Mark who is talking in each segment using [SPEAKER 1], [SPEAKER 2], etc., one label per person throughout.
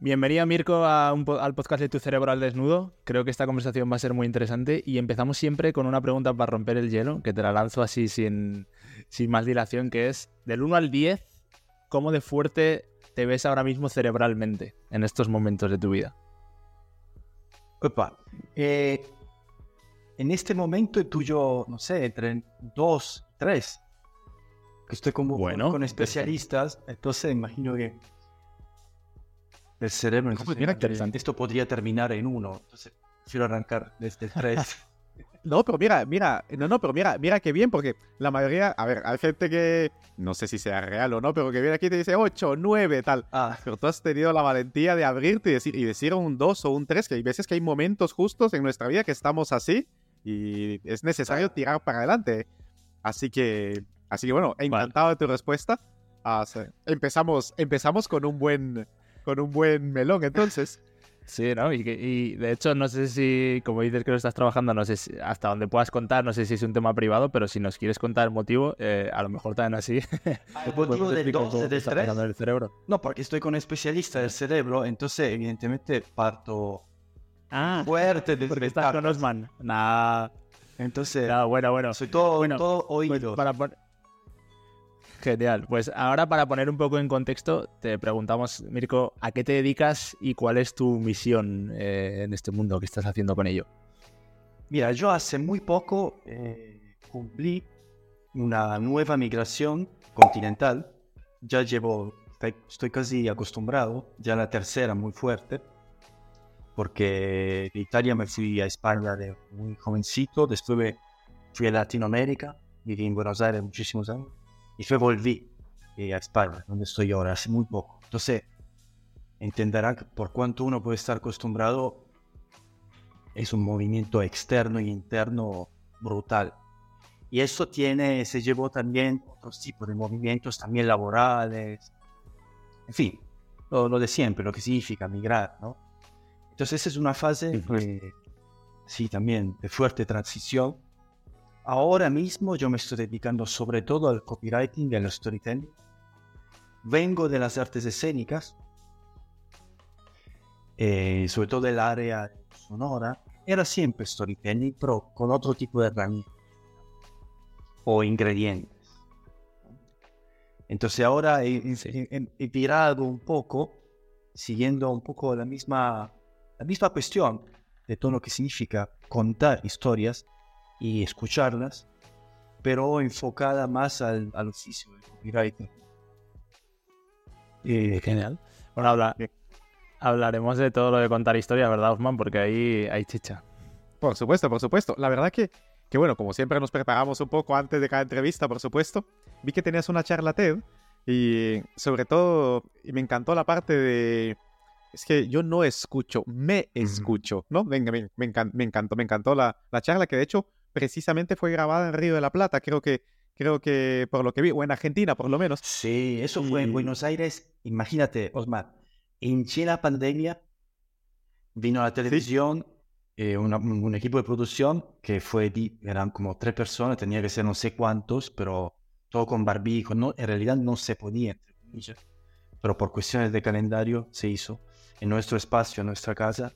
[SPEAKER 1] Bienvenido Mirko a un al podcast de Tu Cerebro al Desnudo. Creo que esta conversación va a ser muy interesante y empezamos siempre con una pregunta para romper el hielo, que te la lanzo así sin, sin más dilación, que es, del 1 al 10, ¿cómo de fuerte te ves ahora mismo cerebralmente en estos momentos de tu vida?
[SPEAKER 2] Opa, eh, en este momento tuyo, no sé, entre 2, 3. Estoy como
[SPEAKER 1] bueno,
[SPEAKER 2] con especialistas, entonces imagino que el cerebro. mira, interesante. Esto podría terminar en uno. Entonces, quiero arrancar desde el 3.
[SPEAKER 3] no, pero mira, mira, no, no, pero mira, mira qué bien, porque la mayoría, a ver, hay gente que, no sé si sea real o no, pero que viene aquí y te dice 8, 9, tal.
[SPEAKER 2] Ah.
[SPEAKER 3] Pero tú has tenido la valentía de abrirte y decir, y decir un 2 o un 3, que hay veces que hay momentos justos en nuestra vida que estamos así y es necesario tirar para adelante. Así que, así que bueno, encantado de tu respuesta. Ah, empezamos, empezamos con un buen con un buen melón, entonces.
[SPEAKER 1] Sí, ¿no? Y, de hecho, no sé si, como dices que lo estás trabajando, no sé si, hasta donde puedas contar, no sé si es un tema privado, pero si nos quieres contar el motivo, eh, a lo mejor también así.
[SPEAKER 2] ¿El motivo del 2 del 3?
[SPEAKER 1] El cerebro.
[SPEAKER 2] No, porque estoy con un especialista del cerebro, entonces evidentemente parto
[SPEAKER 1] ah,
[SPEAKER 2] fuerte de
[SPEAKER 1] Porque estás con Osman. Nada.
[SPEAKER 2] Entonces,
[SPEAKER 1] bueno, bueno.
[SPEAKER 2] Soy todo,
[SPEAKER 1] bueno,
[SPEAKER 2] todo oído.
[SPEAKER 1] Para, Genial. Pues ahora para poner un poco en contexto, te preguntamos, Mirko, ¿a qué te dedicas y cuál es tu misión eh, en este mundo? ¿Qué estás haciendo con ello?
[SPEAKER 2] Mira, yo hace muy poco eh, cumplí una nueva migración continental. Ya llevo, estoy casi acostumbrado, ya la tercera muy fuerte, porque de Italia me fui a España de muy jovencito, después fui a Latinoamérica, viví en Buenos Aires muchísimos años y fue volví eh, a España, donde estoy ahora, hace muy poco. Entonces, entenderán que por cuanto uno puede estar acostumbrado, es un movimiento externo y interno brutal. Y eso tiene, se llevó también otros tipos de movimientos, también laborales, en fin, lo, lo de siempre, lo que significa migrar, ¿no? Entonces, es una fase, sí, también de fuerte transición Ahora mismo yo me estoy dedicando sobre todo al copywriting y al storytelling. Vengo de las artes escénicas, eh, sobre todo del área sonora. Era siempre storytelling, pero con otro tipo de herramientas o ingredientes. Entonces ahora he, he, tirado un poco, siguiendo un poco la misma, la misma cuestión de todo lo que significa contar historias y escucharlas, pero enfocada más al, al oficio del copywriting.
[SPEAKER 1] Y, Genial. Bueno, habla, hablaremos de todo lo de contar historias, ¿verdad, Osman? Porque ahí hay chicha.
[SPEAKER 3] Por supuesto, por supuesto. La verdad que, que, bueno, como siempre nos preparamos un poco antes de cada entrevista, por supuesto. Vi que tenías una charla TED y sobre todo me encantó la parte de... Es que yo no escucho, me escucho, ¿no? Venga, me, me, encantó, me encantó, me encantó la, la charla que de hecho precisamente fue grabada en Río de la Plata, creo que, creo que por lo que vi, o en Argentina por lo menos.
[SPEAKER 2] Sí, eso fue en Buenos Aires. Imagínate, Osmar, en la pandemia vino a la televisión eh, un equipo de producción que fue, eran como tres personas, tenía que ser no sé cuántos, pero todo con barbijo, no, en realidad no se podía, pero por cuestiones de calendario se hizo en nuestro espacio, en nuestra casa.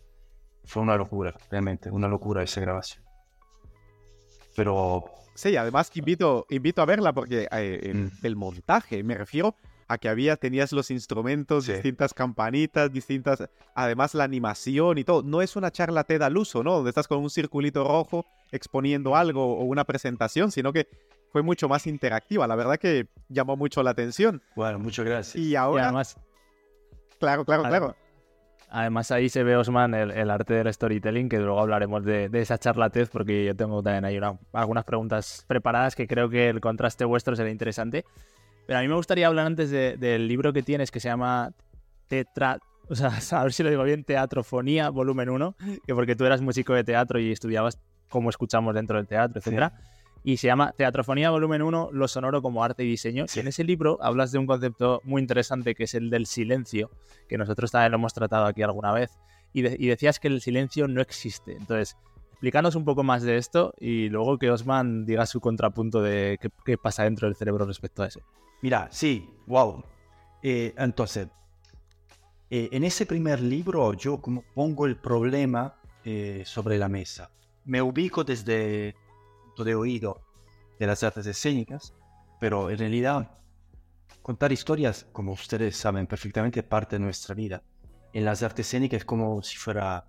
[SPEAKER 2] Fue una locura, realmente, una locura esa grabación. Pero...
[SPEAKER 3] Sí, además invito, invito a verla porque eh, mm. el montaje, me refiero a que había, tenías los instrumentos, distintas campanitas, distintas, además la animación y todo. No es una charla TED al uso, ¿no? Donde estás con un circulito rojo exponiendo algo o una presentación, sino que fue mucho más interactiva. La verdad que llamó mucho la atención.
[SPEAKER 2] Bueno, muchas gracias.
[SPEAKER 3] Y ahora... además... Claro, claro, claro.
[SPEAKER 1] Además ahí se ve, Osman, el, arte del storytelling, que luego hablaremos de, esa charlatez, porque yo tengo también ahí algunas preguntas preparadas que creo que el contraste vuestro será interesante. Pero a mí me gustaría hablar antes del libro que tienes que se llama Tetra... O sea, a ver si lo digo bien, Teatrofonía, volumen 1, que porque tú eras músico de teatro y estudiabas cómo escuchamos dentro del teatro, etcétera y se llama Teatrofonía Volumen 1, lo sonoro como arte y diseño. Y en ese libro hablas de un concepto muy interesante que es el del silencio, que nosotros también lo hemos tratado aquí alguna vez, y, decías que el silencio no existe. Entonces, explícanos un poco más de esto y luego que Osman diga su contrapunto de qué, pasa dentro del cerebro respecto a eso.
[SPEAKER 2] Mira, sí, wow. Eh, entonces, Eh, en ese primer libro yo como pongo el problema eh, sobre la mesa. Me ubico desde de oído de las artes escénicas, pero en realidad contar historias, como ustedes saben perfectamente, parte de nuestra vida. En las artes escénicas es como si fuera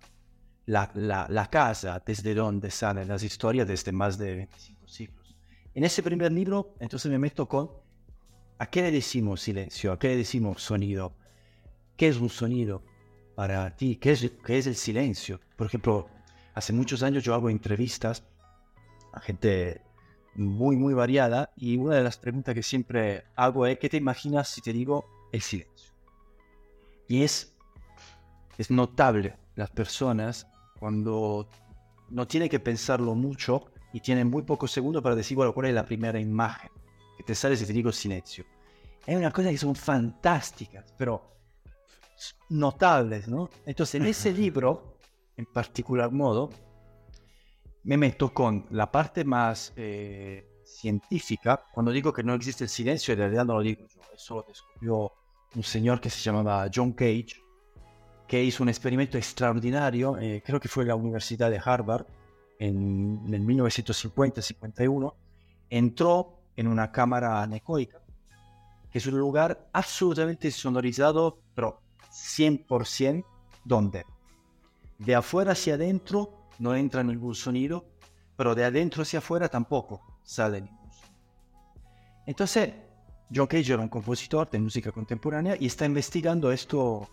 [SPEAKER 2] la, la, la, casa desde donde salen las historias desde más de 25 siglos. En ese primer libro, entonces me meto con ¿a qué le decimos silencio? ¿A qué le decimos sonido? ¿Qué es un sonido para ti? ¿Qué es, qué es el silencio? Por ejemplo, hace muchos años yo hago entrevistas gente muy, muy variada y una de las preguntas que siempre hago es ¿qué te imaginas si te digo el silencio? Y es, es notable las personas cuando no tienen que pensarlo mucho y tienen muy pocos segundos para decir, bueno, cuál es la primera imagen que te sale si te digo silencio. Es una cosa que son fantásticas, pero notables, ¿no? Entonces, en ese libro, en particular modo, me meto con la parte más eh, científica. Cuando digo que no existe el silencio, en realidad no lo digo yo. Eso lo descubrió un señor que se llamaba John Cage, que hizo un experimento extraordinario, eh, creo que fue en la Universidad de Harvard, en, en el 1950-51. Entró en una cámara anecoica, que es un lugar absolutamente sonorizado, pero 100% donde de afuera hacia adentro no entra ningún sonido, pero de adentro hacia afuera tampoco sale ningún sonido. Entonces, John Cage era un compositor de música contemporánea y está investigando esto,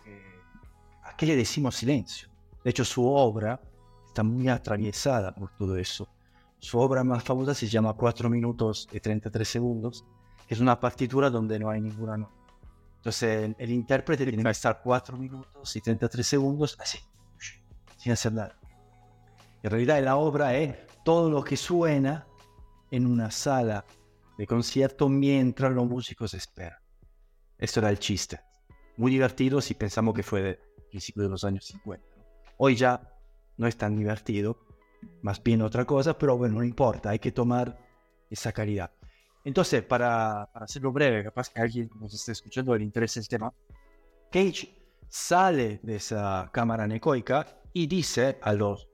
[SPEAKER 2] a qué le decimos silencio. De hecho, su obra está muy atravesada por todo eso. Su obra más famosa se llama 4 minutos y 33 segundos, que es una partitura donde no hay ninguna nota. Entonces, el, intérprete tiene que estar 4 minutos y 33 segundos así, sin hacer nada. En realidad, la obra es todo lo que suena en una sala de concierto mientras los músicos esperan. Esto era el chiste. Muy divertido si pensamos que fue de principio de los años 50. Hoy ya no es tan divertido, más bien otra cosa, pero bueno, no importa, hay que tomar esa calidad. Entonces, para, para hacerlo breve, capaz que alguien nos esté escuchando le interesa el tema, Cage sale de esa cámara necoica y dice a los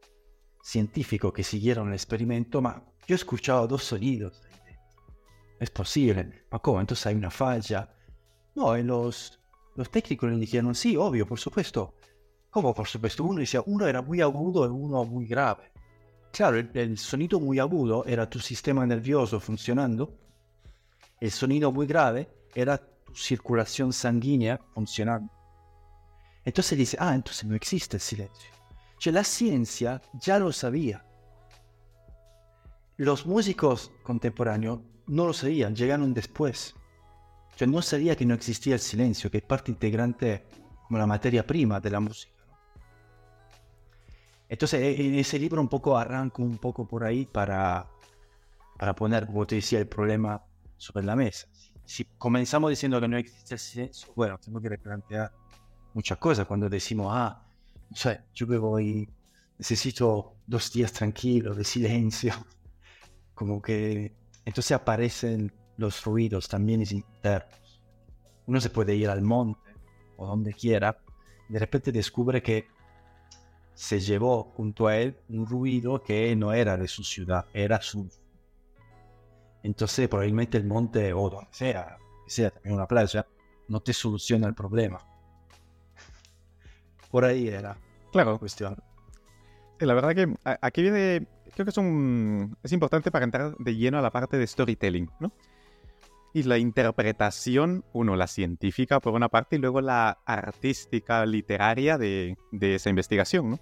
[SPEAKER 2] científicos que siguieron el experimento, ma yo he escuchado dos sonidos. Es posible. Ma cómo? Entonces hay una falla. No, en los, los técnicos le dijeron, sí, obvio, por supuesto. ¿Cómo por supuesto? Uno decía, uno era muy agudo y uno muy grave. Claro, el, el sonido muy agudo era tu sistema nervioso funcionando el sonido muy grave era tu circulación sanguínea funcionando. Entonces dice, ah, entonces no existe el silencio. O la ciencia ya lo sabía. Los músicos contemporáneos no lo sabían, llegaron después. O no sabía que no existía el silencio, que es parte integrante como la materia prima de la música. Entonces, e, en ese libro un poco arranco un poco por ahí para, para poner, como te decía, el problema sobre la mesa. Si comenzamos diciendo que no existe el silencio, bueno, tengo que replantear muchas cosas cuando decimos, ah, o sea, yo me voy, necesito dos días tranquilos de silencio. Como que entonces aparecen los ruidos también internos. Uno se puede ir al monte o donde quiera, y de repente descubre que se llevó junto a él un ruido que no era de su ciudad, era su entonces probablemente el monte o donde sea, que sea también una playa, no te soluciona el problema. Por ahí era
[SPEAKER 3] claro.
[SPEAKER 2] la cuestión.
[SPEAKER 3] La verdad que aquí viene, creo que es, un, es importante para entrar de lleno a la parte de storytelling, ¿no? Y la interpretación, uno, la científica por una parte y luego la artística, literaria de, de esa investigación, ¿no?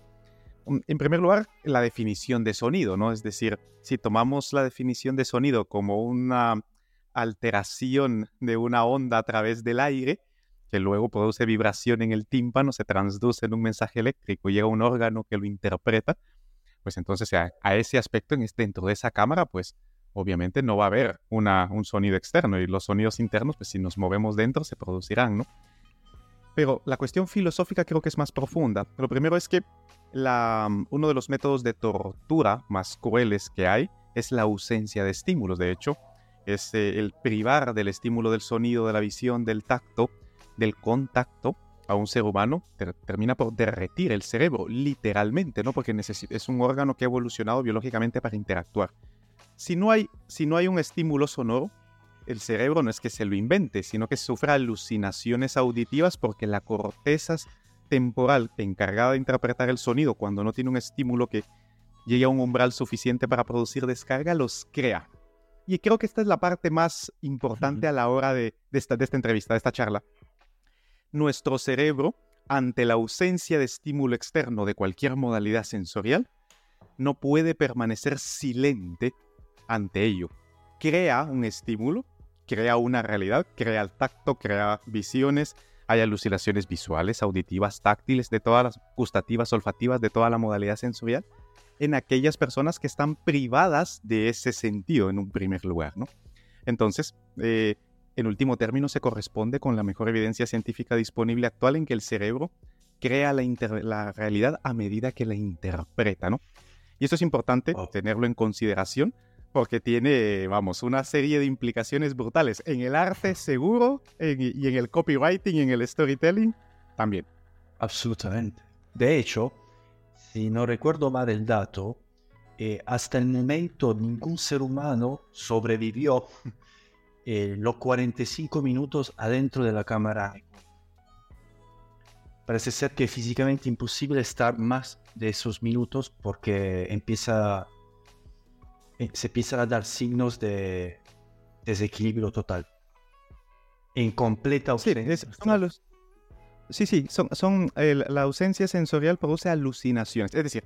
[SPEAKER 3] Mm, en primer lugar, la definición de sonido, ¿no? Es decir, si tomamos la definición de sonido como una alteración de una onda a través del aire, que luego produce vibración en el tímpano, se transduce en un mensaje eléctrico, llega un órgano que lo interpreta, pues entonces a, ese aspecto en, dentro de esa cámara, pues obviamente no va a haber una, un sonido externo y los sonidos internos, pues si nos movemos dentro, se producirán, ¿no? Pero la cuestión filosófica creo que es más profunda. Lo primero es que la, uno de los métodos de tortura más crueles que hay es la ausencia de estímulos. De hecho, es eh, el privar del estímulo del sonido, de la visión, del tacto, del contacto a un ser humano, termina por derretir el cerebro, literalmente, ¿no? Porque es un órgano que ha evolucionado biológicamente para interactuar. Si no, hay, si no hay un estímulo sonoro, el cerebro no es que se lo invente, sino que sufre alucinaciones auditivas porque la corteza temporal encargada de interpretar el sonido cuando no tiene un estímulo que llegue a un umbral suficiente para producir descarga, los crea. Y creo que esta es la parte más importante a la hora de, esta, de esta entrevista, de esta charla. Nuestro cerebro, ante la ausencia de estímulo externo de cualquier modalidad sensorial, no puede permanecer silente ante ello. Crea un estímulo, crea una realidad, crea el tacto, crea visiones, hay alucinaciones visuales, auditivas, táctiles, de todas las gustativas, olfativas, de toda la modalidad sensorial, en aquellas personas que están privadas de ese sentido en un primer lugar, ¿no? Entonces, eh, en último término, se corresponde con la mejor evidencia científica disponible actual en que el cerebro crea la, la realidad a medida que la interpreta, ¿no? Y esto es importante oh. tenerlo en consideración porque tiene, vamos, una serie de implicaciones brutales en el arte seguro y en el copywriting y en el storytelling también.
[SPEAKER 2] Absolutamente. De hecho, si no recuerdo mal el dato, eh, hasta el momento ningún ser humano sobrevivió eh, los 45 minutos adentro de la cámara. Parece ser que es físicamente imposible estar más de esos minutos porque empieza, eh, se empiezan a dar signos de desequilibrio total. En completa ausencia.
[SPEAKER 3] Sí, Sí, sí, son, son la ausencia sensorial produce alucinaciones. Es decir,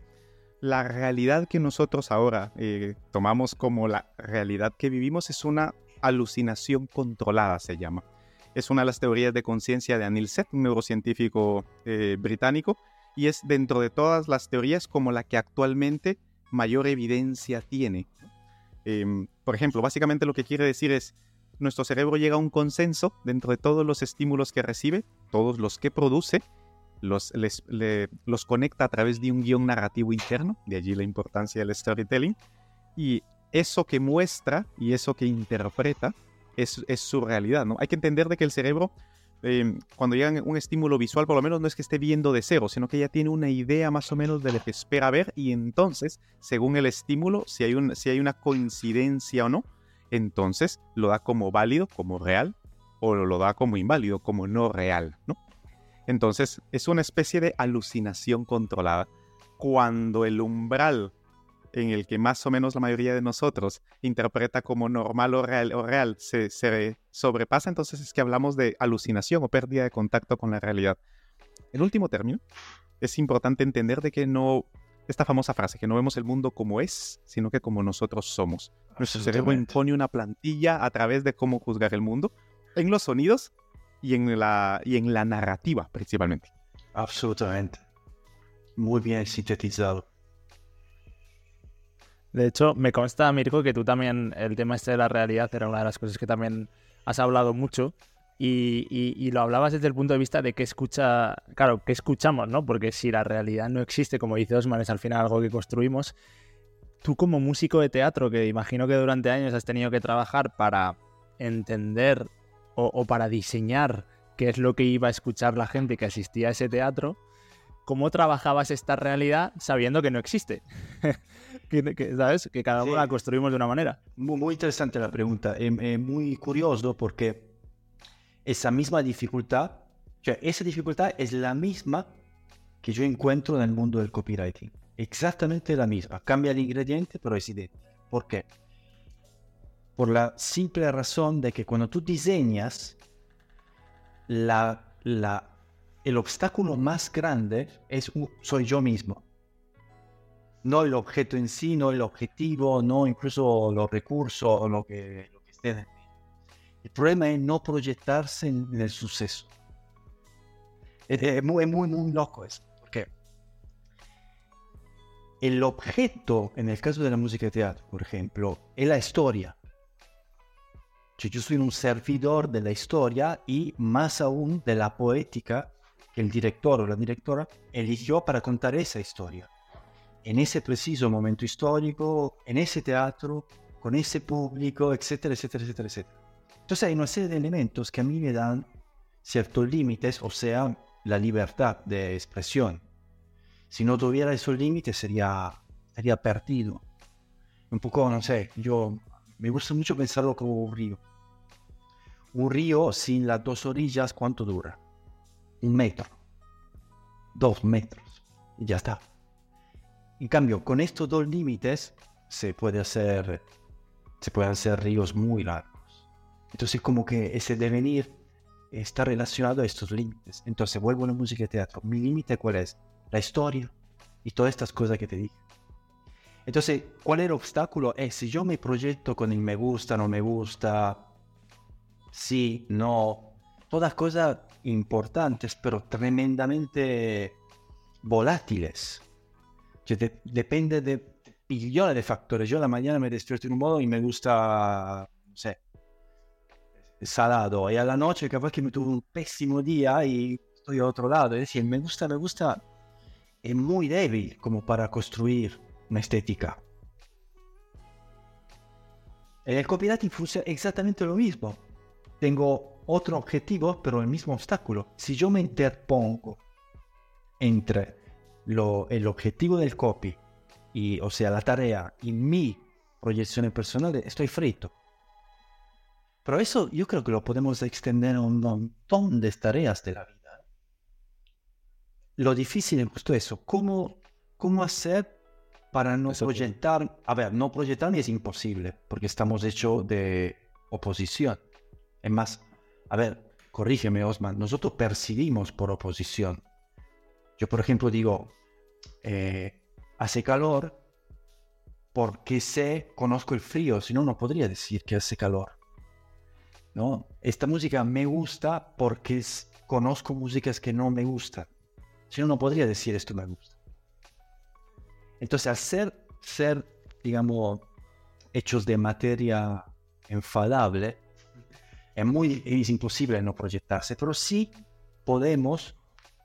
[SPEAKER 3] la realidad que nosotros ahora eh, tomamos como la realidad que vivimos es una alucinación controlada, se llama. Es una de las teorías de conciencia de Anil Seth, un neurocientífico eh, británico, y es dentro de todas las teorías como la que actualmente mayor evidencia tiene. Em, por ejemplo, básicamente lo que quiere decir es, nuestro cerebro llega a un consenso dentro de todos los estímulos que recibe, todos los que produce, los, los conecta a través de un guion narrativo interno, de allí la importancia del storytelling, y eso que muestra y eso que interpreta es, su realidad, ¿no? Hay que entender de que el cerebro, em, cuando llega un estímulo visual, por lo menos no es que esté viendo de cero, sino que ya tiene una idea más o menos de lo que espera ver, y entonces, según el estímulo, si hay, un, si hay una coincidencia o no, entonces lo da como válido, como real, o lo da como inválido, como no real, ¿no? Entonces es una especie de alucinación controlada. Cuando el umbral en el que más o menos la mayoría de nosotros interpreta como normal o real, o real se, se sobrepasa, entonces es que hablamos de alucinación o pérdida de contacto con la realidad. En último término, es importante entender de que no esta famosa frase, que no vemos el mundo como es, sino que como nosotros somos. Nuestro cerebro impone una plantilla a través de cómo juzgar el mundo, en los sonidos y en la, y en la narrativa principalmente.
[SPEAKER 2] Absolutamente. Muy bien sintetizado.
[SPEAKER 1] De hecho, me consta, Mirko, que tú también, el tema este de la realidad era una de las cosas que también has hablado mucho. Y, lo hablabas desde el punto de vista de que escucha, claro, que escuchamos, ¿no? Porque si la realidad no existe, como dice Osman, es al final algo que construimos. Tú como músico de teatro, que imagino que durante años has tenido que trabajar para entender o, para diseñar qué es lo que iba a escuchar la gente que asistía a ese teatro, ¿cómo trabajabas esta realidad sabiendo que no existe? que, ¿Sabes? Que cada uno la construimos de una manera.
[SPEAKER 2] Muy, interesante la pregunta. Es muy curioso porque esa misma dificultad, o sea, esa dificultad es la misma que yo encuentro en el mundo del copywriting. Exactamente la misma. Cambia el ingrediente, pero es idéntica. ¿Por qué? Por la simple razón de que cuando tú diseñas, la, la, el obstáculo más grande es soy yo mismo. No el objeto en sí, no el objetivo, no incluso los recursos o lo que, lo que esté el problema es no proyectarse en, el suceso. Es, muy, muy, muy loco eso. Porque el objeto, en el caso de la música de teatro, por ejemplo, es la historia. yo soy un servidor de la historia y más aún de la poética que el director o la directora eligió para contar esa historia. En ese preciso momento histórico, en ese teatro, con ese público, etcétera, etcétera, etcétera, etcétera. Entonces hay una serie de elementos que a mí me dan ciertos límites, o sea, la libertad de expresión. Si no tuviera esos límites sería, sería perdido. Un poco, no sé, yo me gusta mucho pensarlo como un río. Un río sin las dos orillas, ¿cuánto dura? Un metro. Dos metros. Y ya está. En cambio, con estos dos límites se puede hacer, se pueden hacer ríos muy largos. Entonces, como que ese devenir está relacionado a estos límites. Entonces, vuelvo a la música de teatro. Mi límite, ¿cuál es? La historia y todas estas cosas que te dije. Entonces, ¿cuál es el obstáculo? Es si yo me proyecto con el me gusta, no me gusta, sí, no, todas cosas importantes, pero tremendamente volátiles. Depende de millones de factores. Yo a la mañana me despierto en un modo y me gusta, no sé, salado. Y a la noche capaz que me tuve un pésimo día y estoy a otro lado. Es decir, me gusta, me gusta, es muy débil como para construir una estética. En el copywriting funciona exactamente lo mismo. Tengo otro objetivo, pero el mismo obstáculo. Si yo me interpongo entre lo, el objetivo del copy, y, o sea, la tarea y mi proyección personal, estoy frito. Pero eso yo creo que lo podemos extender a un montón de tareas de la vida. Lo difícil es justo eso, cómo, cómo hacer para no proyectar, a ver, no proyectar es imposible, porque estamos hechos de oposición. Es más, a ver, corrígeme Osman, nosotros percibimos por oposición. Yo, por ejemplo, digo, eh, hace calor porque sé, conozco el frío, si no, no podría decir que hace calor. ¿no? Esta música me gusta porque conozco músicas que no me gustan. Si no, no podría decir esto me gusta. Entonces, al ser, ser digamos, hechos de materia enfadable, es muy es imposible no proyectarse, pero sí podemos,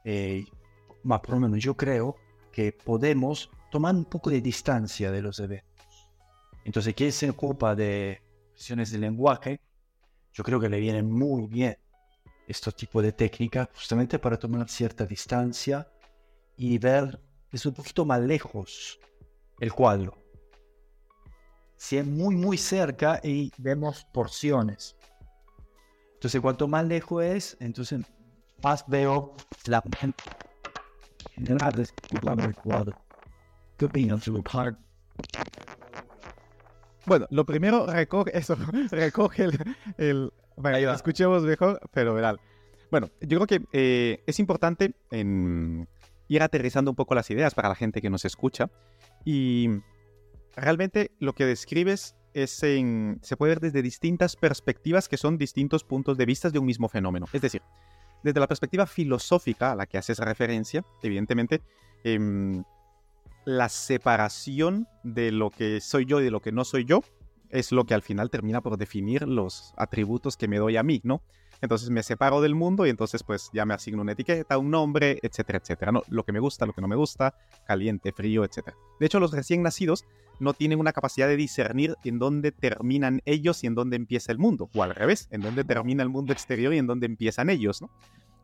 [SPEAKER 2] eh, más por lo menos yo creo que podemos tomar un poco de distancia de los eventos. Entonces, quien se ocupa de cuestiones de lenguaje, yo creo que le viene muy bien este tipo de técnica justamente para tomar cierta distancia y ver es un poquito más lejos el cuadro. Si es muy, muy cerca y vemos porciones. Entonces, cuanto más lejos es, entonces más veo la cuadro. ¿Qué opinas,
[SPEAKER 3] Bueno, lo primero, recoge eso, recoge el... el bueno, escuchemos mejor, pero verán. Bueno, yo creo que eh, es importante en, ir aterrizando un poco las ideas para la gente que nos escucha. Y realmente lo que describes es en, se puede ver desde distintas perspectivas que son distintos puntos de vista de un mismo fenómeno. Es decir, desde la perspectiva filosófica a la que haces referencia, evidentemente, em, la separación de lo que soy yo y de lo que no soy yo es lo que al final termina por definir los atributos que me doy a mí, ¿no? Entonces me separo del mundo y entonces pues ya me asigno una etiqueta, un nombre, etcétera, etcétera. No, lo que me gusta, lo que no me gusta, caliente, frío, etcétera. De hecho, los recién nacidos no tienen una capacidad de discernir en dónde terminan ellos y en dónde empieza el mundo. O al revés, en dónde termina el mundo exterior y en dónde empiezan ellos, ¿no?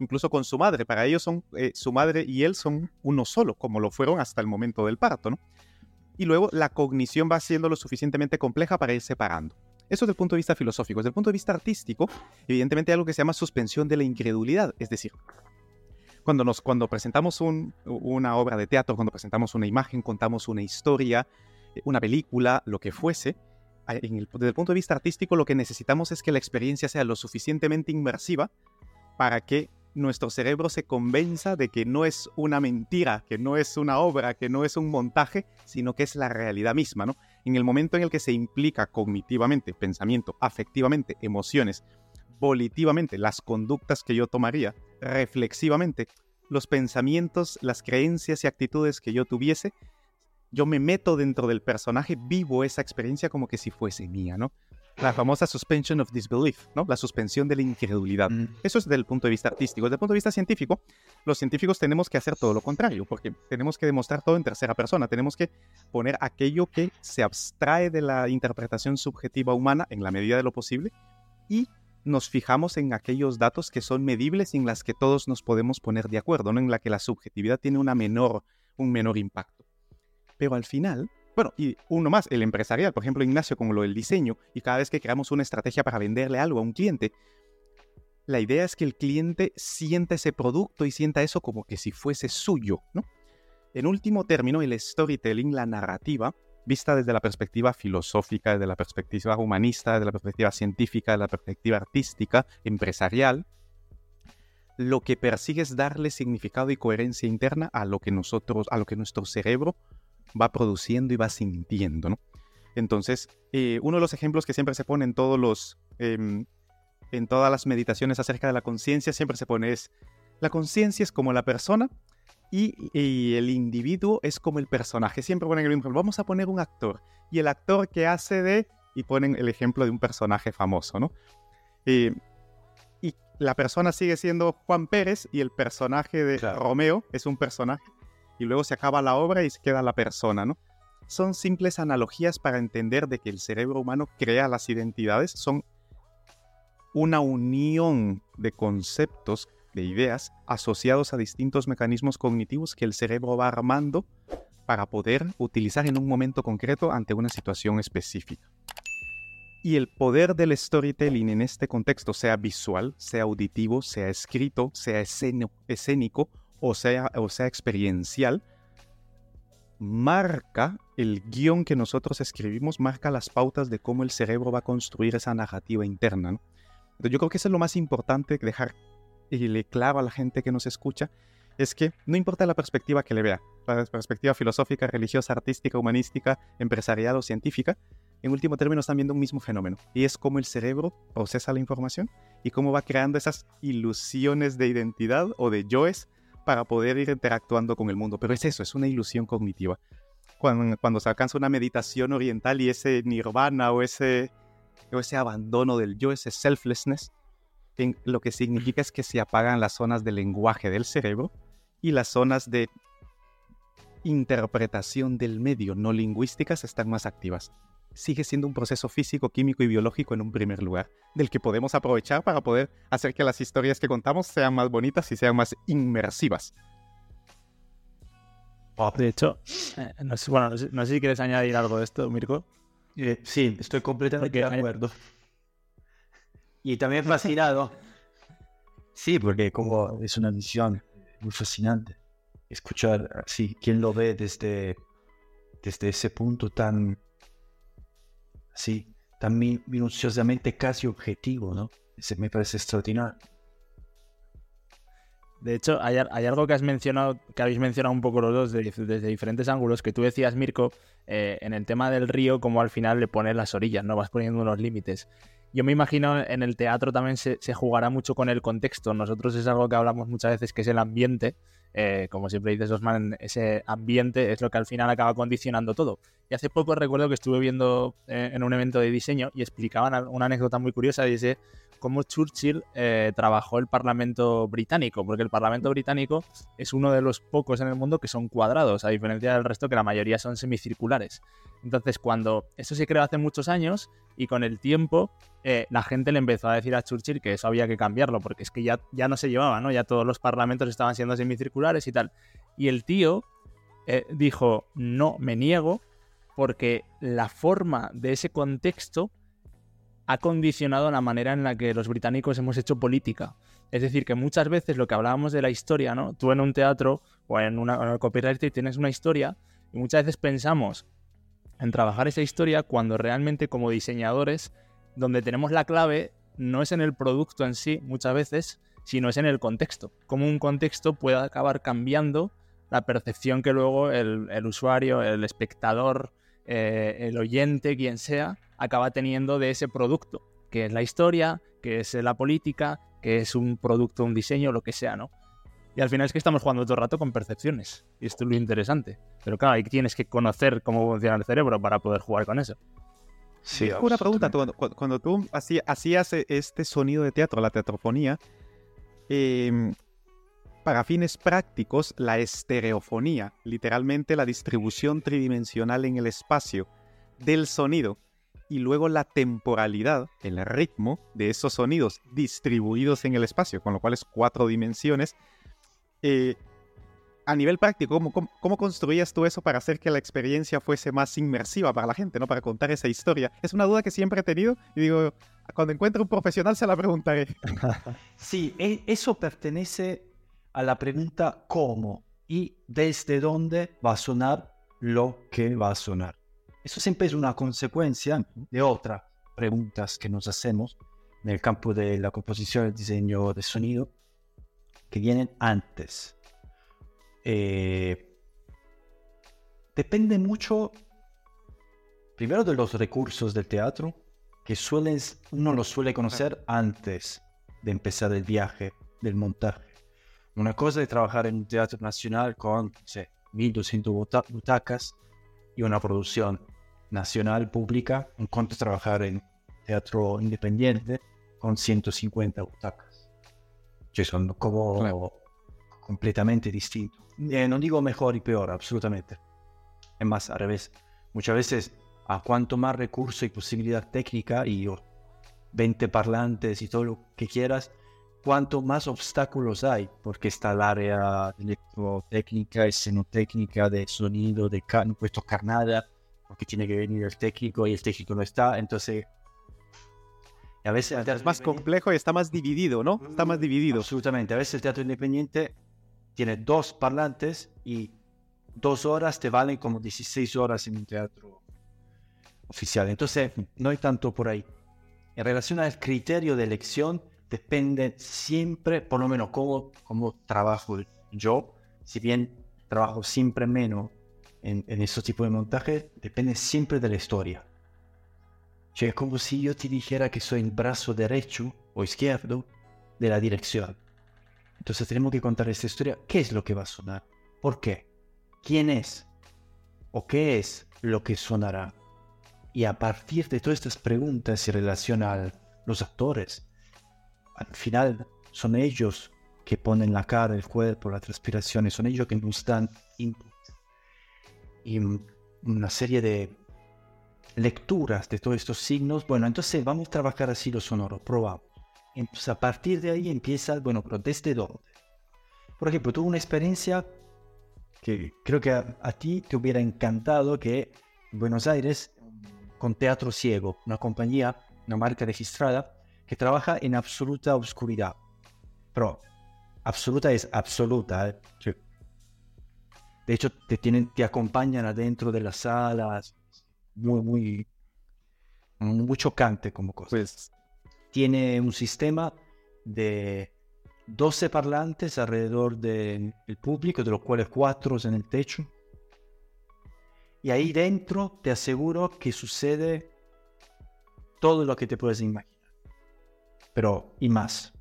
[SPEAKER 3] Incluso con su madre. Para ellos son, eh, su madre y él son uno solo, como lo fueron hasta el momento del parto, ¿no? Y luego la cognición va siendo lo suficientemente compleja para ir separando. Eso desde el punto de vista filosófico. Desde el punto de vista artístico, evidentemente hay algo que se llama suspensión de la incredulidad. Es decir, cuando, nos, cuando presentamos una obra de teatro, cuando presentamos una imagen, contamos una historia, una película, lo que fuese, desde el punto de vista artístico lo que necesitamos es que la experiencia sea lo suficientemente inmersiva para que nuestro cerebro se convenza de que no es una mentira, que no es una obra, que no es un montaje, sino que es la realidad misma, ¿no? En el momento en el que se implica cognitivamente, pensamiento, afectivamente, emociones, volitivamente, las conductas que yo tomaría, reflexivamente, los pensamientos, las creencias y actitudes que yo tuviese, yo me meto dentro del personaje, vivo esa experiencia como que si fuese mía, ¿no? La famosa suspension of disbelief, ¿no? La suspensión de la incredulidad. Mm. Eso es desde el punto de vista artístico. Desde el punto de vista científico, los científicos tenemos que hacer todo lo contrario, porque tenemos que demostrar todo en tercera persona. Tenemos que poner aquello que se abstrae de la interpretación subjetiva humana en la medida de lo posible y nos fijamos en aquellos datos que son medibles y en las que todos nos podemos poner de acuerdo, ¿no? en la que la subjetividad tiene una menor, un menor impacto. Pero al final, bueno, y uno más, el empresarial, por ejemplo, Ignacio, con lo del diseño, y cada vez que creamos una estrategia para venderle algo a un cliente, la idea es que el cliente sienta ese producto y sienta eso como que si fuese suyo, ¿no? En último término, el storytelling, la narrativa, vista desde la perspectiva filosófica, desde la perspectiva humanista, desde la perspectiva científica, desde la perspectiva artística, empresarial, lo que persigue es darle significado y coherencia interna a lo que nosotros, a lo que nuestro cerebro va produciendo y va sintiendo, ¿no? Entonces, eh, uno de los ejemplos que siempre se pone en todos los, em, en todas las meditaciones acerca de la conciencia, siempre se pone es, la conciencia es como la persona y, el individuo es como el personaje. Siempre ponen el mismo Vamos a poner un actor. Y el actor que hace de. Y ponen el ejemplo de un personaje famoso, ¿no? y la persona sigue siendo Juan Pérez y el personaje de Romeo es un personaje. Y luego se acaba la obra y se queda la persona, ¿no? Son simples analogías para entender de que el cerebro humano crea las identidades. Son una unión de conceptos de ideas asociados a distintos mecanismos cognitivos que el cerebro va armando para poder utilizar en un momento concreto ante una situación específica. Y el poder del storytelling en este contexto, sea visual, sea auditivo, sea escrito, sea escénico o sea, o sea experiencial, marca el guion que nosotros escribimos, marca las pautas de cómo el cerebro va a construir esa narrativa interna. Entonces yo creo que eso es lo más importante, dejar y le claro a la gente que nos escucha es que no importa la perspectiva que le vea, la perspectiva filosófica, religiosa, artística, humanística, empresarial o científica, en último término están viendo un mismo fenómeno y es cómo el cerebro procesa la información y cómo va creando esas ilusiones de identidad o de yoes para poder ir interactuando con el mundo. Pero es eso, es una ilusión cognitiva. Cuando, cuando se alcanza una meditación oriental y ese nirvana o ese, o ese abandono del yo, ese selflessness, lo que significa es que se apagan las zonas de lenguaje del cerebro y las zonas de interpretación del medio no lingüísticas están más activas. Sigue siendo un proceso físico, químico y biológico en un primer lugar, del que podemos aprovechar para poder hacer que las historias que contamos sean más bonitas y sean más inmersivas.
[SPEAKER 1] De hecho, eh, no, sé, bueno, no sé, si quieres añadir algo de esto, Mirko.
[SPEAKER 2] Eh, sí, estoy completamente de acuerdo. Y también fascinado. Sí, porque como es una visión muy fascinante. Escuchar así, quién lo ve desde, desde ese punto tan, así, tan minuciosamente casi objetivo, ¿no? Ese me parece extraordinario.
[SPEAKER 1] De hecho, hay, algo que has mencionado, que habéis mencionado un poco los dos desde, diferentes ángulos, que tú decías, Mirko, eh, en el tema del río, como al final le pones las orillas, ¿no? Vas poniendo unos límites. Yo me imagino en el teatro también se, jugará mucho con el contexto. Nosotros es algo que hablamos muchas veces, que es el ambiente. Eh, como siempre dices, Osman, ese ambiente es lo que al final acaba condicionando todo. Y hace poco recuerdo que estuve viendo eh, en un evento de diseño y explicaban una anécdota muy curiosa y ese cómo Churchill eh, trabajó el Parlamento británico, porque el Parlamento británico es uno de los pocos en el mundo que son cuadrados, a diferencia del resto que la mayoría son semicirculares. Entonces, cuando eso se creó hace muchos años y con el tiempo eh, la gente le empezó a decir a Churchill que eso había que cambiarlo, porque es que ya, ya no se llevaba, ¿no? Ya todos los parlamentos estaban siendo semicirculares y tal. Y el tío eh, dijo, no, me niego, porque la forma de ese contexto ha condicionado la manera en la que los británicos hemos hecho política. Es decir, que muchas veces lo que hablábamos de la historia, ¿no? Tú en un teatro o en una copyright tienes una historia y muchas veces pensamos en trabajar esa historia cuando realmente como diseñadores, donde tenemos la clave no es en el producto en sí muchas veces, sino es en el contexto. Cómo un contexto puede acabar cambiando la percepción que luego el, usuario, el espectador, eh, el oyente, quien sea, acaba teniendo de ese producto, que es la historia, que es la política, que es un producto, un diseño, lo que sea, ¿no? Y al final es que estamos jugando todo el rato con percepciones. Y esto es lo interesante. Pero claro, ahí tienes que conocer cómo funciona el cerebro para poder jugar con eso.
[SPEAKER 3] Sí, una pregunta. Cuando, tú hacías este sonido de teatro, la teatrofonía, em, para fines prácticos, la estereofonía, literalmente la distribución tridimensional en el espacio del sonido, y luego la temporalidad, el ritmo de esos sonidos distribuidos en el espacio, con lo cual es cuatro dimensiones. Eh, a nivel práctico, ¿cómo, ¿cómo, construías tú eso para hacer que la experiencia fuese más inmersiva para la gente, ¿no? Para contar esa historia. Es una duda que siempre he tenido y digo, cuando encuentre un profesional se la preguntaré.
[SPEAKER 2] sí, e, eso pertenece a la pregunta cómo y desde dónde va a sonar lo que va a sonar. Eso siempre es una consecuencia de otras preguntas que nos hacemos en el campo de la composición el diseño de sonido que vienen antes eh, depende mucho, primero de los recursos del teatro, que suelen, uno los suele conocer antes de empezar el viaje del montaje. Una cosa es trabajar en un teatro nacional con, no sé, 1200 butacas y una producción nacional pública, en cuanto a trabajar en teatro independiente con 150 butacas. Que son como completamente distintos. Eh, no digo mejor y peor, absolutamente. Es más, al revés. Muchas veces, a cuanto más recurso y posibilidad técnica y 20 parlantes y todo lo que quieras, cuanto más obstáculos hay, porque está el área electrotécnica, escenotécnica, de sonido, de no puedes tocar nada, porque tiene que venir el técnico y el técnico no está, entonces...
[SPEAKER 3] a veces es más complejo y está más dividido, ¿no? Está más dividido.
[SPEAKER 2] Absolutamente. A veces el teatro independiente tiene dos parlantes y dos horas te valen como 16 horas en un teatro oficial. Entonces, no hay tanto por ahí. En relación al criterio de elección, depende siempre, por lo menos como, como trabajo yo, si bien trabajo siempre menos en, en ese tipo de montaje, depende siempre de la historia. O es como si yo te dijera que soy el brazo derecho o izquierdo de la dirección. Entonces tenemos que contar esta historia. ¿Qué es lo que va a sonar? ¿Por qué? ¿Quién es? ¿O qué es lo que sonará? Y a partir de todas estas preguntas se relaciona los actores. Al final son ellos que ponen la cara, el cuerpo, la transpiración, son ellos que nos dan input. Y una serie de lecturas de todos estos signos. Bueno, entonces vamos a trabajar así lo sonoro, probamos. Entonces a partir de ahí empieza, bueno, pero ¿desde dónde? Por ejemplo, tuve una experiencia que creo que a, ti te hubiera encantado que en Buenos Aires, con Teatro Ciego, una compañía, una marca registrada, que trabaja en absoluta oscuridad. Pero absoluta es absoluta. ¿eh? De hecho, te, tienen, te acompañan adentro de las salas. Muy, muy, muy chocante como cosa. Pues tiene un sistema de 12 parlantes alrededor del público, de los cuales 4 en el techo. Y ahí dentro te aseguro que sucede todo lo que te puedes imaginar. Pero, y más.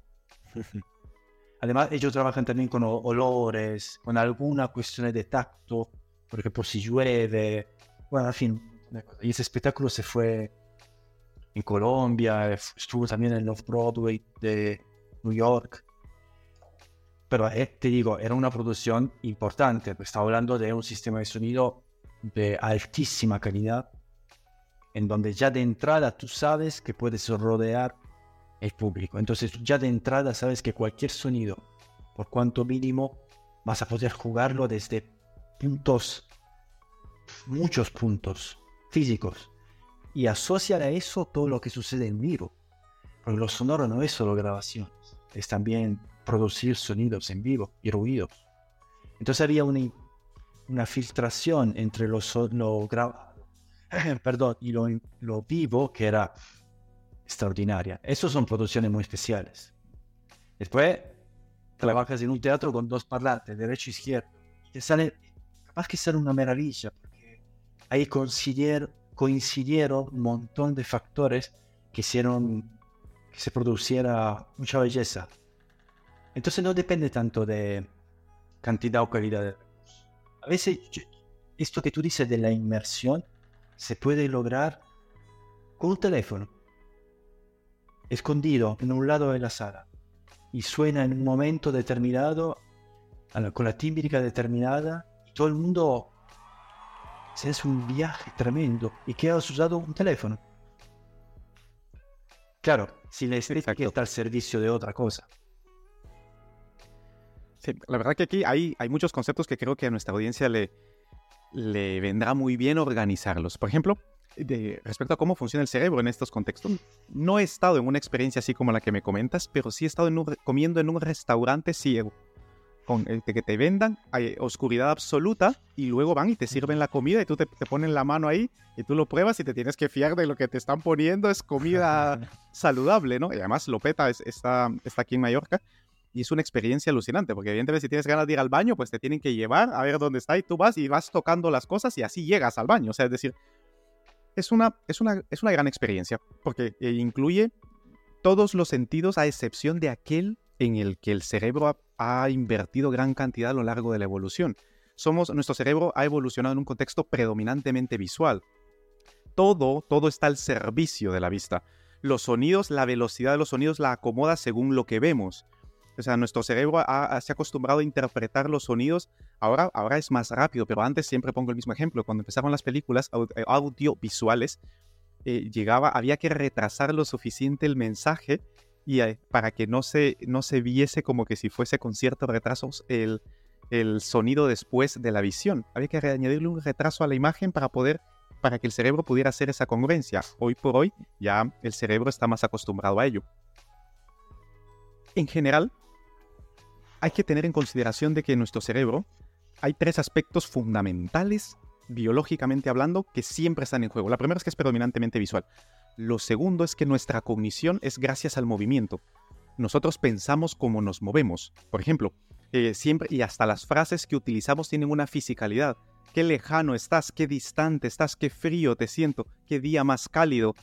[SPEAKER 2] Además, ellos trabajan también con olores, con alguna cuestión de tacto, por ejemplo, si llueve. Bueno, en fin. Y ese espectáculo se fue en Colombia, estuvo también en Off Broadway de New York. Pero eh, te digo, era una producción importante, estaba hablando de un sistema de sonido de altísima calidad, en donde ya de entrada tú sabes que puedes rodear el público. Entonces ya de entrada sabes que cualquier sonido, por cuanto mínimo, vas a poder jugarlo desde puntos, muchos puntos físicos y asociar a eso todo lo que sucede en vivo. Porque lo sonoro no es solo grabación, es también producir sonidos en vivo y ruidos. Entonces había una, una filtración entre lo, lo grabado y lo, lo vivo que era extraordinaria. Esas son producciones muy especiales. Después trabajas en un teatro con dos parlantes, derecho e izquierdo. Te sale, capaz que sale una maravilla, porque ahí coincidieron coincidieron un montón de factores que hicieron que se produciera mucha belleza. Entonces no depende tanto de cantidad o calidad de. A veces esto que tú dices de la inmersión se puede lograr con un teléfono escondido en un lado de la sala y suena en un momento determinado con la tímbrica determinada y todo el mundo es un viaje tremendo y que has usado un teléfono. Claro, si la estética
[SPEAKER 3] Exacto.
[SPEAKER 2] está al servicio de otra cosa.
[SPEAKER 3] Sí, la verdad que aquí hay, hay muchos conceptos que creo que a nuestra audiencia le, le vendrá muy bien organizarlos. Por ejemplo, de, respecto a cómo funciona el cerebro en estos contextos. No he estado en una experiencia así como la que me comentas, pero sí he estado en un comiendo en un restaurante ciego. Con el que te vendan, hay oscuridad absoluta y luego van y te sirven la comida y tú te, te ponen la mano ahí y tú lo pruebas y te tienes que fiar de lo que te están poniendo es comida saludable, ¿no? Y además Lopeta es- está, está aquí en Mallorca y es una experiencia alucinante, porque evidentemente si tienes ganas de ir al baño, pues te tienen que llevar a ver dónde está y tú vas y vas tocando las cosas y así llegas al baño. O sea, es decir, es una, es una, es una gran experiencia, porque eh, incluye todos los sentidos a excepción de aquel en el que el cerebro ha, invertido gran cantidad a lo largo de la evolución. Somos, nuestro cerebro ha evolucionado en un contexto predominantemente visual. Todo, todo está al servicio de la vista. Los sonidos, la velocidad de los sonidos la acomoda según lo que vemos. O sea, nuestro cerebro se ha acostumbrado a interpretar los sonidos. Ahora, ahora es más rápido, pero antes siempre pongo el mismo ejemplo. Cuando empezaron las películas eh, audiovisuales, eh, llegaba, había que retrasar lo suficiente el mensaje y eh, para que no se, no se viese como que si fuese con ciertos retrasos el, el sonido después de la visión. Había que añadirle un retraso a la imagen para poder para que el cerebro pudiera hacer esa congruencia. Hoy por hoy ya el cerebro está más acostumbrado a ello. En general, hay que tener en consideración de que en nuestro cerebro hay tres aspectos fundamentales, biológicamente hablando, que siempre están en juego. La primera es que es predominantemente visual. Lo segundo es que nuestra cognición es gracias al movimiento. Nosotros pensamos como nos movemos. Por ejemplo, eh, siempre y hasta las frases que utilizamos tienen una fisicalidad. Qué lejano estás, qué distante estás, qué frío te siento, qué día más cálido.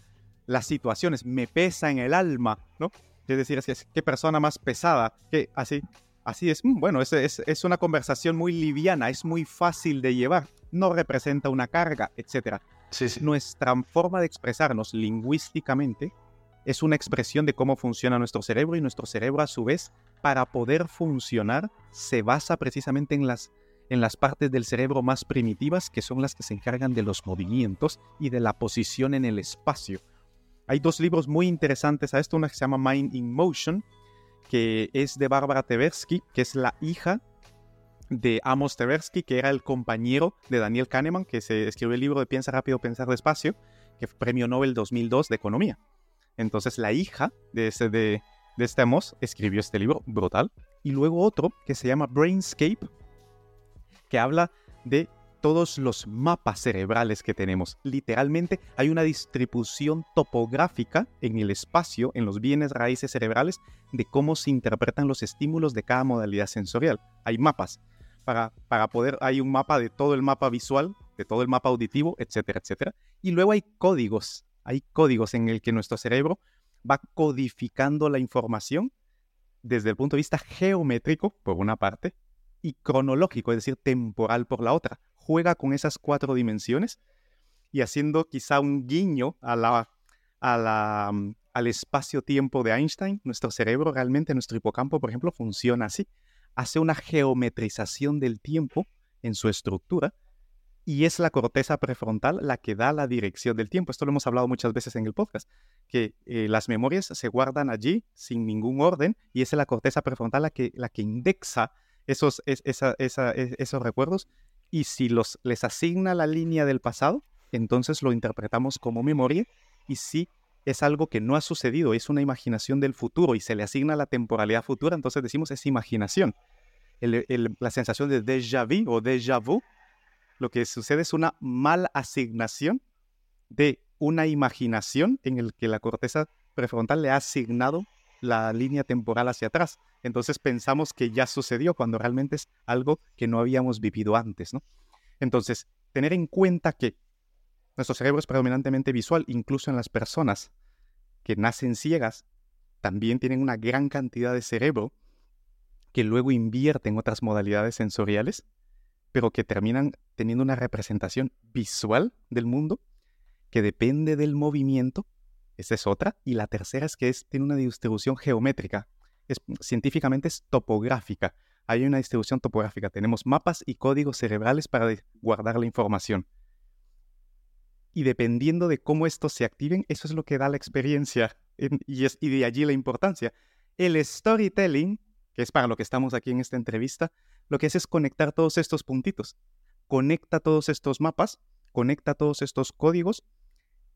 [SPEAKER 3] Las situaciones me pesa en el alma, ¿no? Es decir, es- qué persona más pesada, que así, así es. mm, Bueno, es, es, es una conversación muy liviana, es muy fácil de llevar, no representa una carga, etc.
[SPEAKER 2] Sí, sí.
[SPEAKER 3] Nuestra forma de expresarnos lingüísticamente es una expresión de cómo funciona nuestro cerebro y nuestro cerebro a su vez, para poder funcionar, se basa precisamente en las, en las partes del cerebro más primitivas, que son las que se encargan de los movimientos y de la posición en el espacio. Hay dos libros muy interesantes a esto, una que se llama Mind in Motion, que es de Bárbara Tversky, que es la hija de Amos Tversky, que era el compañero de Daniel Kahneman, que se escribió el libro de Piensa rápido, pensar despacio, que fue premio Nobel 2002 de economía. Entonces la hija de, ese, de, de este Amos escribió este libro brutal. Y luego otro que se llama Brainscape, que habla de todos los mapas cerebrales que tenemos. Literalmente hay una distribución topográfica en el espacio, en los bienes raíces cerebrales, de cómo se interpretan los estímulos de cada modalidad sensorial. Hay mapas. Para, para poder, hay un mapa de todo el mapa visual, de todo el mapa auditivo, etcétera, etcétera. Y luego hay códigos. Hay códigos en el que nuestro cerebro va codificando la información desde el punto de vista geométrico, por una parte, y cronológico, es decir, temporal por la otra. Juega con esas cuatro dimensiones y haciendo quizá un guiño a la, mm, al espacio-tiempo de Einstein, nuestro cerebro realmente, nuestro hipocampo, por ejemplo, funciona así. Hace una geometrización del tiempo en su estructura y es la corteza prefrontal la que da la dirección del tiempo. Esto lo hemos hablado muchas veces en el podcast, que eh, las memorias se guardan allí sin ningún orden y es la corteza prefrontal la que, la que indexa esos, es, es, esos recuerdos y si los, les asigna la línea del pasado, entonces lo interpretamos como memoria y si es algo que no ha sucedido, es una imaginación del futuro y se le asigna la temporalidad futura, entonces decimos es imaginación. La sensación de déjà vu o déjà vu, lo que sucede es una mal asignación de una imaginación en el que la corteza prefrontal le ha asignado la línea temporal hacia atrás. Entonces pensamos que ya sucedió cuando realmente es algo que no habíamos vivido antes, ¿no? Entonces, tener en cuenta que nuestro cerebro es predominantemente visual, incluso en las personas que nacen ciegas, también tienen una gran cantidad de cerebro que luego invierte en otras modalidades sensoriales, pero que terminan teniendo una representación visual del mundo que depende del movimiento. Esa es otra. Y la tercera es que es, tiene una distribución geométrica. Es, científicamente es topográfica. Hay una distribución topográfica. Tenemos mapas y códigos cerebrales para guardar la información. Y dependiendo de cómo estos se activen, eso es lo que da la experiencia y, es, y de allí la importancia. El storytelling, que es para lo que estamos aquí en esta entrevista, lo que hace es conectar todos estos puntitos. Conecta todos estos mapas, conecta todos estos códigos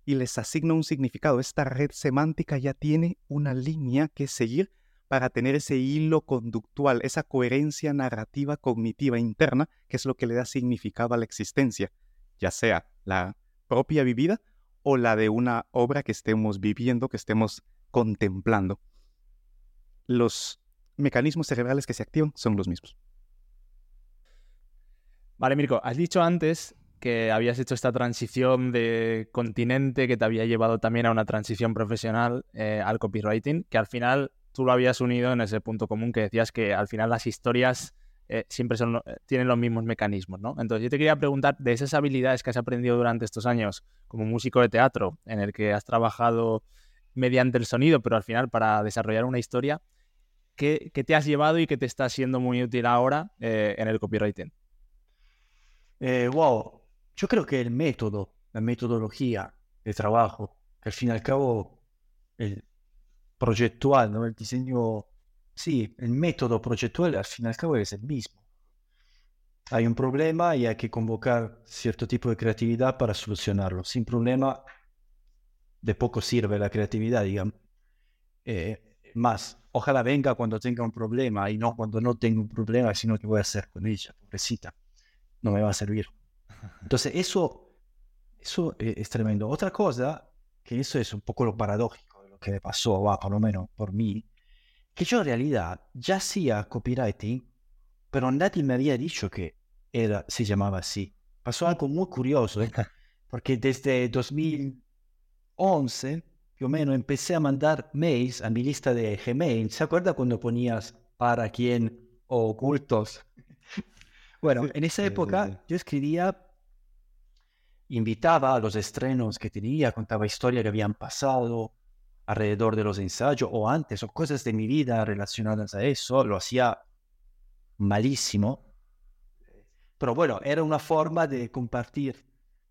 [SPEAKER 3] y les asigna un significado. Esta red semántica ya tiene una línea que seguir para tener ese hilo conductual, esa coherencia narrativa cognitiva interna, que es lo que le da significado a la existencia, ya sea la propia vivida o la de una obra que estemos viviendo, que estemos contemplando. Los mecanismos cerebrales que se activan son los mismos.
[SPEAKER 1] Vale, Mirko, has dicho antes que habías hecho esta transición de continente que te había llevado también a una transición profesional eh, al copywriting, que al final tú lo habías unido en ese punto común que decías que al final las historias eh, siempre son, eh, tienen los mismos mecanismos, ¿no? Entonces yo te quería preguntar de esas habilidades que has aprendido durante estos años como músico de teatro, en el que has trabajado mediante el sonido, pero al final para desarrollar una historia, ¿qué, te has llevado y qué te está siendo muy útil ahora en el copywriting?
[SPEAKER 2] wow, yo creo que el método, la metodología de trabajo, que al fin y al cabo el proyectual, ¿no? el diseño, sí, el método proyectual al fin y al cabo es el mismo. Hay un problema y hay que convocar cierto tipo de creatividad para solucionarlo. Sin problema, de poco sirve la creatividad, digamos. Eh, más, ojalá venga cuando tenga un problema y no cuando no tenga un problema, sino que voy a hacer con ella, pobrecita. No me va a servir. Entonces, eso, eso e, es tremendo. Otra cosa, que eso es un poco lo paradójico de lo que me pasó, va, por lo menos por mí, que yo en realidad ya hacía copywriting, pero nadie me había dicho que era, se llamaba así. Pasó algo muy curioso, ¿eh? porque desde 2011, più o menos, empecé a mandar mails a mi lista de Gmail. ¿Se acuerda cuando ponías para quién o ocultos? Bueno, en esa época yo escribía, invitaba a los estrenos que tenía, contaba historias que habían pasado alrededor de los ensayos o antes, o cosas de mi vida relacionadas a eso. Lo hacía malísimo. Pero bueno, era una forma de compartir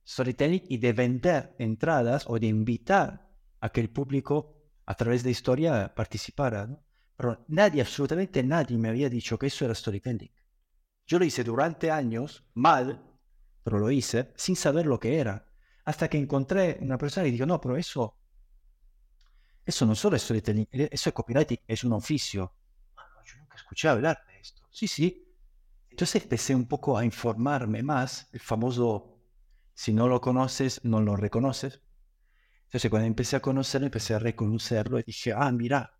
[SPEAKER 2] storytelling y de vender entradas o de invitar a que el público a través de historia participara. Pero nadie, absolutamente nadie me había dicho que eso era storytelling. Yo lo hice durante años, mal, pero lo hice sin saber lo que era. Hasta que encontré una persona y dijo, no, pero eso, eso no solo es storytelling, eh, eso es copywriting, es un oficio. Ah, yo nunca escuché hablar de esto. Sí, sí. Entonces empecé un poco a informarme más, el famoso, si no lo conoces, no lo reconoces. Entonces cuando empecé a conocerlo, empecé a reconocerlo y dije, ah, mira,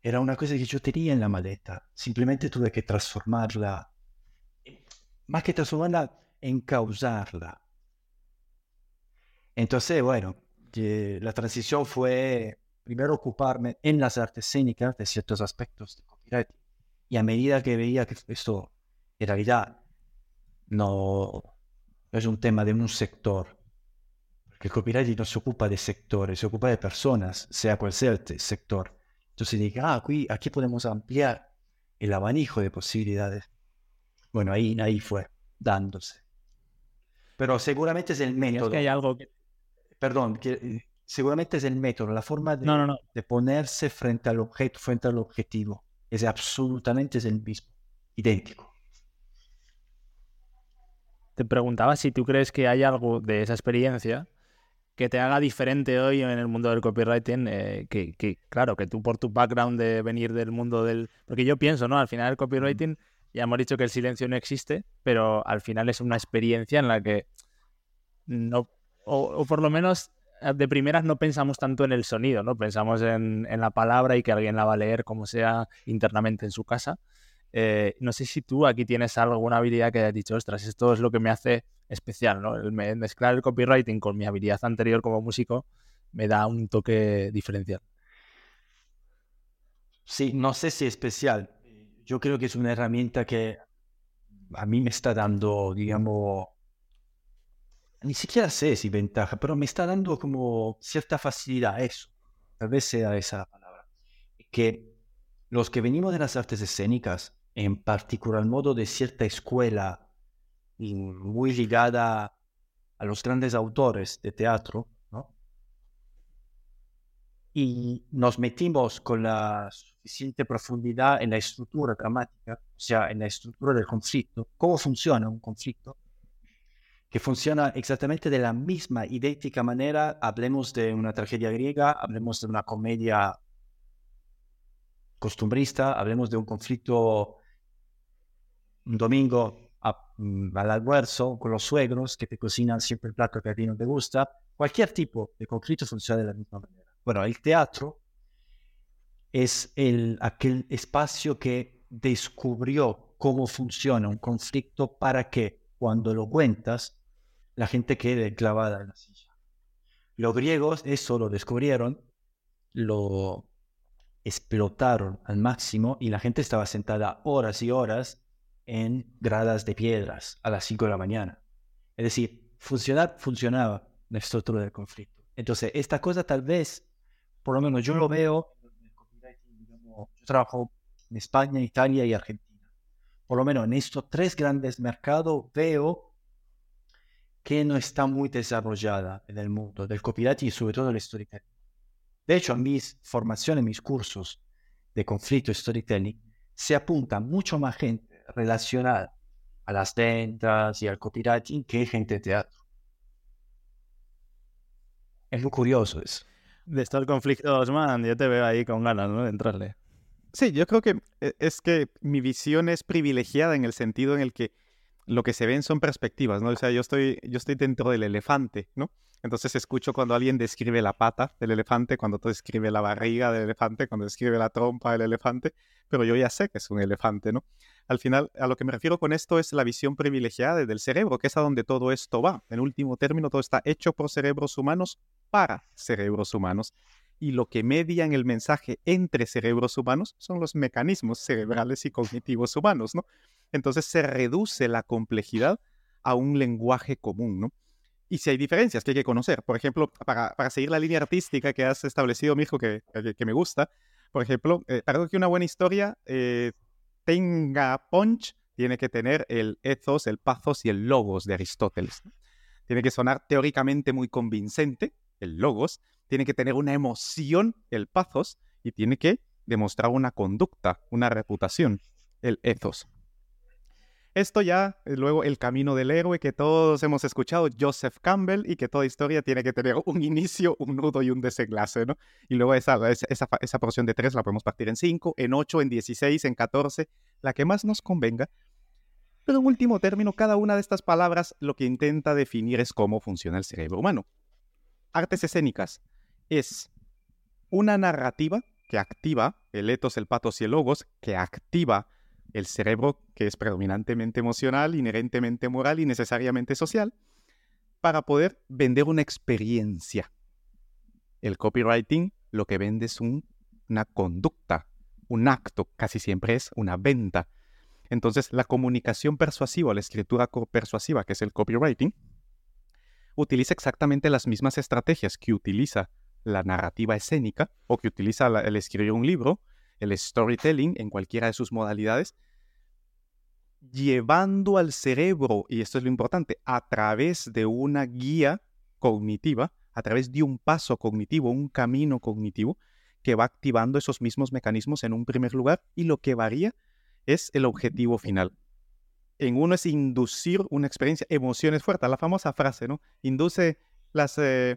[SPEAKER 2] era una cosa que yo tenía en la maleta. Simplemente tuve que transformarla más que transformarla, encauzarla. Entonces, bueno, la transición fue primero ocuparme en las artes escénicas de ciertos aspectos de copyright. Y a medida que veía que esto en realidad no es un tema de un sector, porque el copyright no se ocupa de sectores, se ocupa de personas, sea cual sea el sector. Entonces dije, ah, aquí, aquí podemos ampliar el abanico de posibilidades. Bueno, ahí, ahí fue, dándose. Pero seguramente es el método.
[SPEAKER 1] que hay algo que...
[SPEAKER 2] Perdón, que, eh, seguramente es el método, la forma de, de ponerse frente al objeto, frente al objetivo. Es absolutamente es el mismo, idéntico.
[SPEAKER 1] Te preguntaba si tú crees que hay algo de esa experiencia que te haga diferente hoy en el mundo del copywriting, eh, que, que, claro, que tú por tu background de venir del mundo del... Porque yo pienso, ¿no? Al final el copywriting ya hemos dicho que el silencio no existe, pero al final es una experiencia en la que no, o, por lo menos eh, de primeras no pensamos tanto en el sonido, ¿no? Pensamos en, la palabra y que alguien la va a leer como sea internamente en su casa. Eh, no sé si tú aquí tienes alguna habilidad que hayas dicho, ostras, esto es lo que me hace especial, ¿no? El mezclar el copywriting con mi habilidad anterior como músico me da un toque diferencial.
[SPEAKER 2] Sí, no sé si especial, yo creo que es una herramienta que a mí me está dando, digamos, ni siquiera sé si ventaja, pero me está dando como cierta facilidad eso. Tal vez sea esa palabra. Que los que venimos de las artes escénicas, en particular modo de cierta escuela muy ligada a los grandes autores de teatro. Y nos metimos con la suficiente profundidad en la estructura dramática, o sea, en la estructura del conflicto, cómo funciona un conflicto, que funciona exactamente de la misma, idéntica manera, hablemos de una tragedia griega, hablemos de una comedia costumbrista, hablemos de un conflicto un domingo mm, al almuerzo con los suegros que te cocinan siempre el plato que a ti no te gusta, cualquier tipo de conflicto funciona de la misma manera. Bueno, el teatro es el, aquel espacio que descubrió cómo funciona un conflicto para que cuando lo cuentas la gente quede clavada en la silla. Los griegos eso lo descubrieron, lo explotaron al máximo y la gente estaba sentada horas y horas en gradas de piedras a las 5 de la mañana. Es decir, funcionar funcionaba la estructura del conflicto. Entonces, esta cosa tal vez, por lo menos yo lo veo, yo trabajo en España, Italia y Argentina. Por lo menos en estos tres grandes mercados veo que no está muy desarrollada en el mundo del copyright y sobre todo del storytelling. De hecho, en mis formaciones, mis cursos de conflicto y storytelling, se apunta mucho más gente relacionada a las ventas y al copywriting que gente de teatro. Es muy curioso eso.
[SPEAKER 1] De estos conflictos, man, yo te veo ahí con ganas, ¿no? De entrarle.
[SPEAKER 3] Sí, yo creo que eh, es que mi visión es privilegiada en el sentido en el que lo que se ven son perspectivas, ¿no? O sea, yo estoy, yo estoy dentro del elefante, ¿no? Entonces escucho cuando alguien describe la pata del elefante, cuando tú describe la barriga del elefante, cuando describe la trompa del elefante, pero yo ya sé que es un elefante, ¿no? Al final, a lo que me refiero con esto es la visión privilegiada del cerebro, que es a donde todo esto va. En último término, todo está hecho por cerebros humanos para cerebros humanos. Y lo que media en el mensaje entre cerebros humanos son los mecanismos cerebrales y cognitivos humanos, ¿no? Entonces se reduce la complejidad a un lenguaje común, ¿no? Y si hay diferencias que hay que conocer, por ejemplo, para, seguir la línea artística que has establecido, mijo, que, que, me gusta, por ejemplo, eh, para que una buena historia eh, tenga punch, tiene que tener el ethos, el pathos y el logos de Aristóteles. Tiene que sonar teóricamente muy convincente, el logos, tiene que tener una emoción, el pathos, y tiene que demostrar una conducta, una reputación, el ethos. Esto ya, eh, luego el camino del héroe que todos hemos escuchado, Joseph Campbell, y que toda historia tiene que tener un inicio, un nudo y un desenlace, ¿no? Y luego esa, esa, esa porción de tres la podemos partir en cinco, en ocho, en dieciséis, en catorce, la que más nos convenga. Pero en último término, cada una de estas palabras lo que intenta definir es cómo funciona el cerebro humano. Artes escénicas es una narrativa que activa el etos, el patos y el logos, que activa el cerebro que es predominantemente emocional, inherentemente moral y necesariamente social, para poder vender una experiencia. El copywriting lo que vende es una conducta, un acto, casi siempre es una venta. Entonces, la comunicación persuasiva, la escritura persuasiva, que es el copywriting, utiliza exactamente las mismas estrategias que utiliza la narrativa escénica o que utiliza el escribir un libro el storytelling en cualquiera de sus modalidades, llevando al cerebro, y esto es lo importante, a través de una guía cognitiva, a través de un paso cognitivo, un camino cognitivo, que va activando esos mismos mecanismos en un primer lugar y lo que varía es el objetivo final. En uno es inducir una experiencia, emociones fuertes, la famosa frase, ¿no? Induce las... Eh,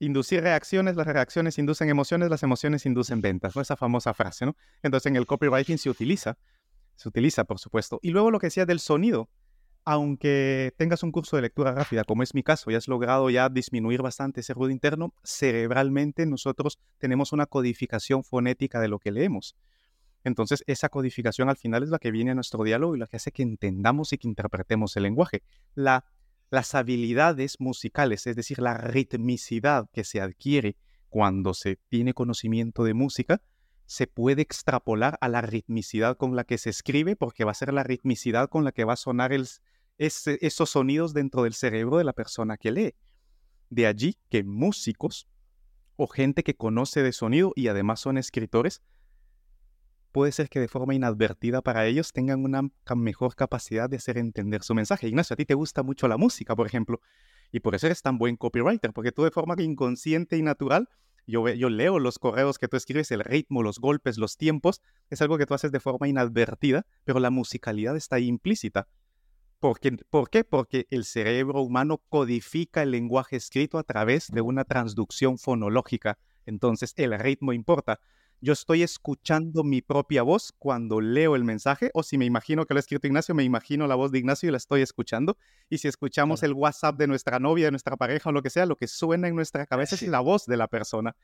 [SPEAKER 3] inducir reacciones, las reacciones inducen emociones, las emociones inducen ventas, ¿no? Esa famosa frase, ¿no? Entonces en el copywriting se utiliza, se utiliza, por supuesto. Y luego lo que decía del sonido, aunque tengas un curso de lectura rápida, como es mi caso, y has logrado ya disminuir bastante ese ruido interno, cerebralmente nosotros tenemos una codificación fonética de lo que leemos. Entonces, esa codificación al final es la que viene a nuestro diálogo y la que hace que entendamos y que interpretemos el lenguaje. La las habilidades musicales, es decir, la ritmicidad que se adquiere cuando se tiene conocimiento de música, se puede extrapolar a la ritmicidad con la que se escribe, porque va a ser la ritmicidad con la que va a sonar esos sonidos dentro del cerebro de la persona que lee. De allí que músicos o gente que conoce de sonido y además son escritores, puede ser que de forma inadvertida para ellos tengan una mejor capacidad de hacer entender su mensaje. Ignacio, a ti te gusta mucho la música, por ejemplo, y por eso eres tan buen copywriter, porque tú de forma inconsciente y natural yo, leo los correos que tú escribes, el ritmo, los golpes, los tiempos, es algo que tú haces de forma inadvertida, pero la musicalidad está implícita. ¿Por qué? ¿Por qué? Porque el cerebro humano codifica el lenguaje escrito a través de una transducción fonológica. Entonces, el ritmo importa yo estoy escuchando mi propia voz cuando leo el mensaje, o si me imagino que lo ha escrito Ignacio, me imagino la voz de Ignacio y la estoy escuchando. Y si escuchamos el WhatsApp de nuestra novia, de nuestra pareja o lo que sea, lo que suena en nuestra cabeza es la voz de la persona.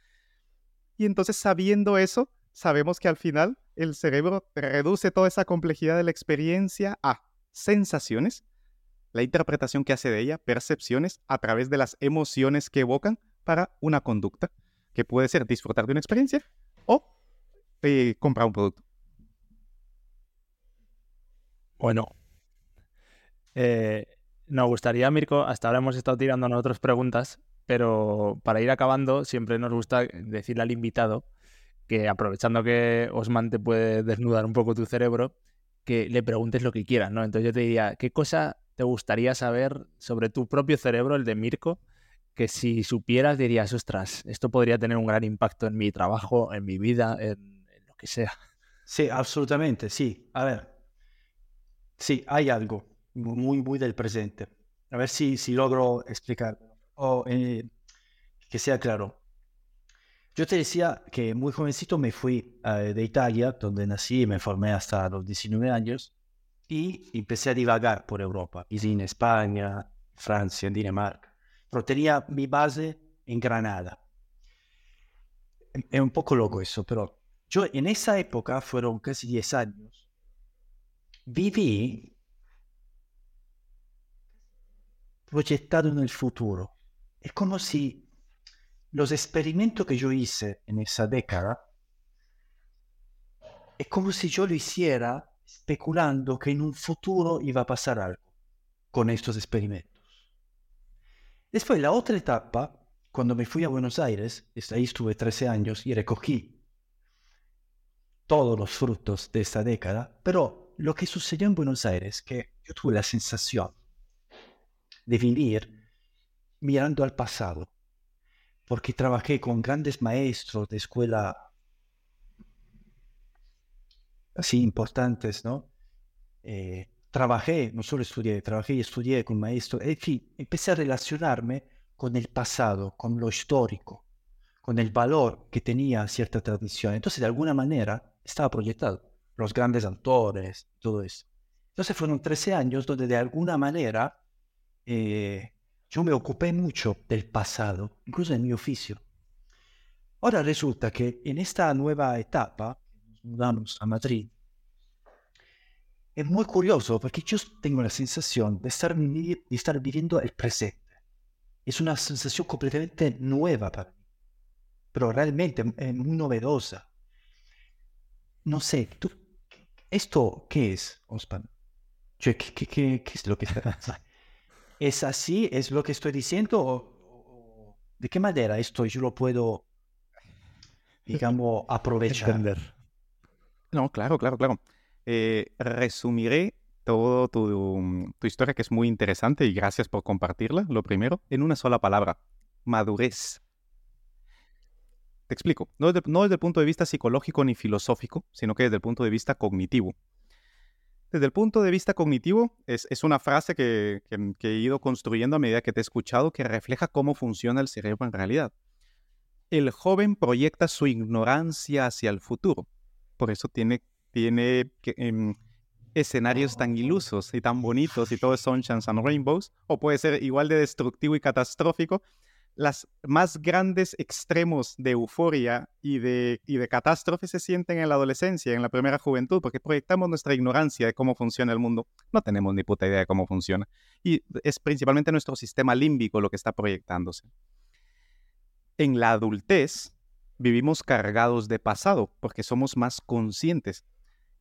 [SPEAKER 3] Y entonces, sabiendo eso, sabemos que al final el cerebro reduce toda esa complejidad de la experiencia a sensaciones, la interpretación que hace de ella, percepciones a través de las emociones que evocan para una conducta, que puede ser disfrutar de una experiencia o comprar un producto.
[SPEAKER 1] Bueno, eh, nos gustaría, Mirko, hasta ahora hemos estado tirando otras preguntas, pero para ir acabando, siempre nos gusta decirle al invitado que aprovechando que Osman te puede desnudar un poco tu cerebro, que le preguntes lo que quieras, ¿no? Entonces yo te diría, ¿qué cosa te gustaría saber sobre tu propio cerebro, el de Mirko, que si supieras dirías, ostras, esto podría tener un gran impacto en mi trabajo, en mi vida, en, lo que sea.
[SPEAKER 2] Sí, absolutamente, sí. A ver, sí, hay algo muy, muy del presente. A ver si, si logro explicar o eh, que sea claro. Yo te decía que muy jovencito me fui eh, de Italia, donde nací y me formé hasta los 19 años, y empecé a divagar por Europa. Viví en España, Francia, Dinamarca pero tenía mi base en Granada. Es un poco loco eso, pero yo en esa época, fueron casi 10 años, viví proyectado en el futuro. Es como si los experimentos que yo hice en esa década, es como si yo lo hiciera especulando que en un futuro iba a pasar algo con estos experimentos. Después, la otra etapa, cuando me fui a Buenos Aires, ahí estuve 13 años y recogí todos los frutos de esta década, pero lo que sucedió en Buenos Aires, que yo tuve la sensación de vivir mirando al pasado, porque trabajé con grandes maestros de escuela así importantes, ¿no? Eh, trabajé, no solo estudié, trabajé y estudié con maestros, en fin, empecé a relacionarme con el pasado, con lo histórico, con el valor que tenía cierta tradición. Entonces, de alguna manera, estaba proyectado. Los grandes autores, todo eso. Entonces, fueron 13 años donde de alguna manera eh, yo me ocupé mucho del pasado, incluso en mi oficio. Ahora resulta que en esta nueva etapa, nos mudamos a Madrid, es muy curioso porque yo tengo la sensación de estar, de estar viviendo el presente. Es una sensación completamente nueva para mí, pero realmente es muy novedosa. No sé, ¿tú, ¿esto qué es, Osman? ¿Qué, qué, qué, es lo que ¿Es así? ¿Es lo que estoy diciendo? ¿O, de qué manera esto yo lo puedo, digamos, aprovechar? Entender.
[SPEAKER 3] No, claro, claro, claro. Eh, resumiré toda tu, historia, que es muy interesante, y gracias por compartirla, lo primero, en una sola palabra, madurez. Te explico, no desde, el punto de vista psicológico ni filosófico, sino que desde el punto de vista cognitivo. Desde el punto de vista cognitivo, es, una frase que, que, he ido construyendo a medida que te he escuchado que refleja cómo funciona el cerebro en realidad. El joven proyecta su ignorancia hacia el futuro, por eso tiene tiene em, escenarios tan ilusos y tan bonitos y todo es sunshines and rainbows, o puede ser igual de destructivo y catastrófico. Las más grandes extremos de euforia y de, y de catástrofe se sienten en la adolescencia, en la primera juventud, porque proyectamos nuestra ignorancia de cómo funciona el mundo. No tenemos ni puta idea de cómo funciona. Y es principalmente nuestro sistema límbico lo que está proyectándose. En la adultez vivimos cargados de pasado, porque somos más conscientes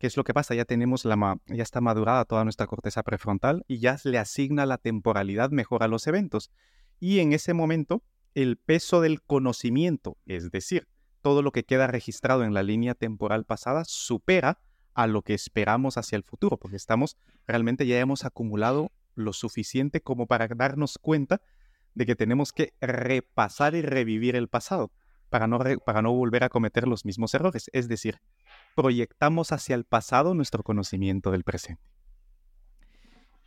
[SPEAKER 3] ¿Qué es lo que pasa? Ya tenemos la ya está madurada toda nuestra corteza prefrontal y ya le asigna la temporalidad mejor a los eventos. Y en ese momento, el peso del conocimiento, es decir, todo lo que queda registrado en la línea temporal pasada, supera a lo que esperamos hacia el futuro, porque estamos realmente ya hemos acumulado lo suficiente como para darnos cuenta de que tenemos que repasar y revivir el pasado. para no, para no volver a cometer los mismos errores. Es decir, proyectamos hacia el pasado nuestro conocimiento del presente.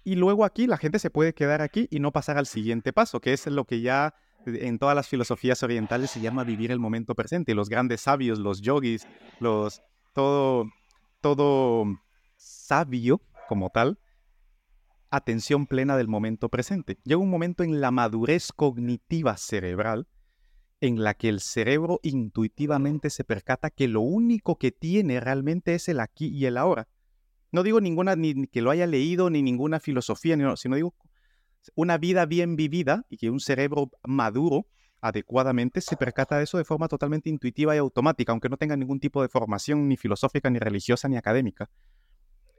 [SPEAKER 3] Y luego aquí la gente se puede quedar aquí y no pasar al siguiente paso, que es lo que ya en todas las filosofías orientales se llama vivir el momento presente. Los grandes sabios, los yogis, los todo todo sabio como tal, atención plena del momento presente. Llega un momento en la madurez cognitiva cerebral en la que el cerebro intuitivamente se percata que lo único que tiene realmente es el aquí y el ahora. No digo ninguna, ni que lo haya leído, ni ninguna filosofía, sino digo una vida bien vivida y que un cerebro maduro adecuadamente se percata de eso de forma totalmente intuitiva y automática, aunque no tenga ningún tipo de formación ni filosófica, ni religiosa, ni académica.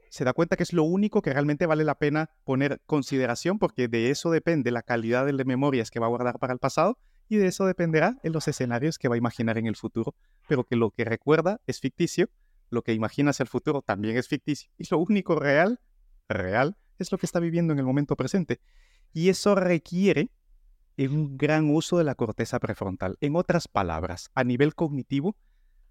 [SPEAKER 3] Se da cuenta que es lo único que realmente vale la pena poner consideración porque de eso depende la calidad de memorias que va a guardar para el pasado y de eso dependerá en los escenarios que va a imaginar en el futuro, pero que lo que recuerda es ficticio, lo que imagina hacia el futuro también es ficticio y lo único real, real, es lo que está viviendo en el momento presente. Y eso requiere un gran uso de la corteza prefrontal. En otras palabras, a nivel cognitivo,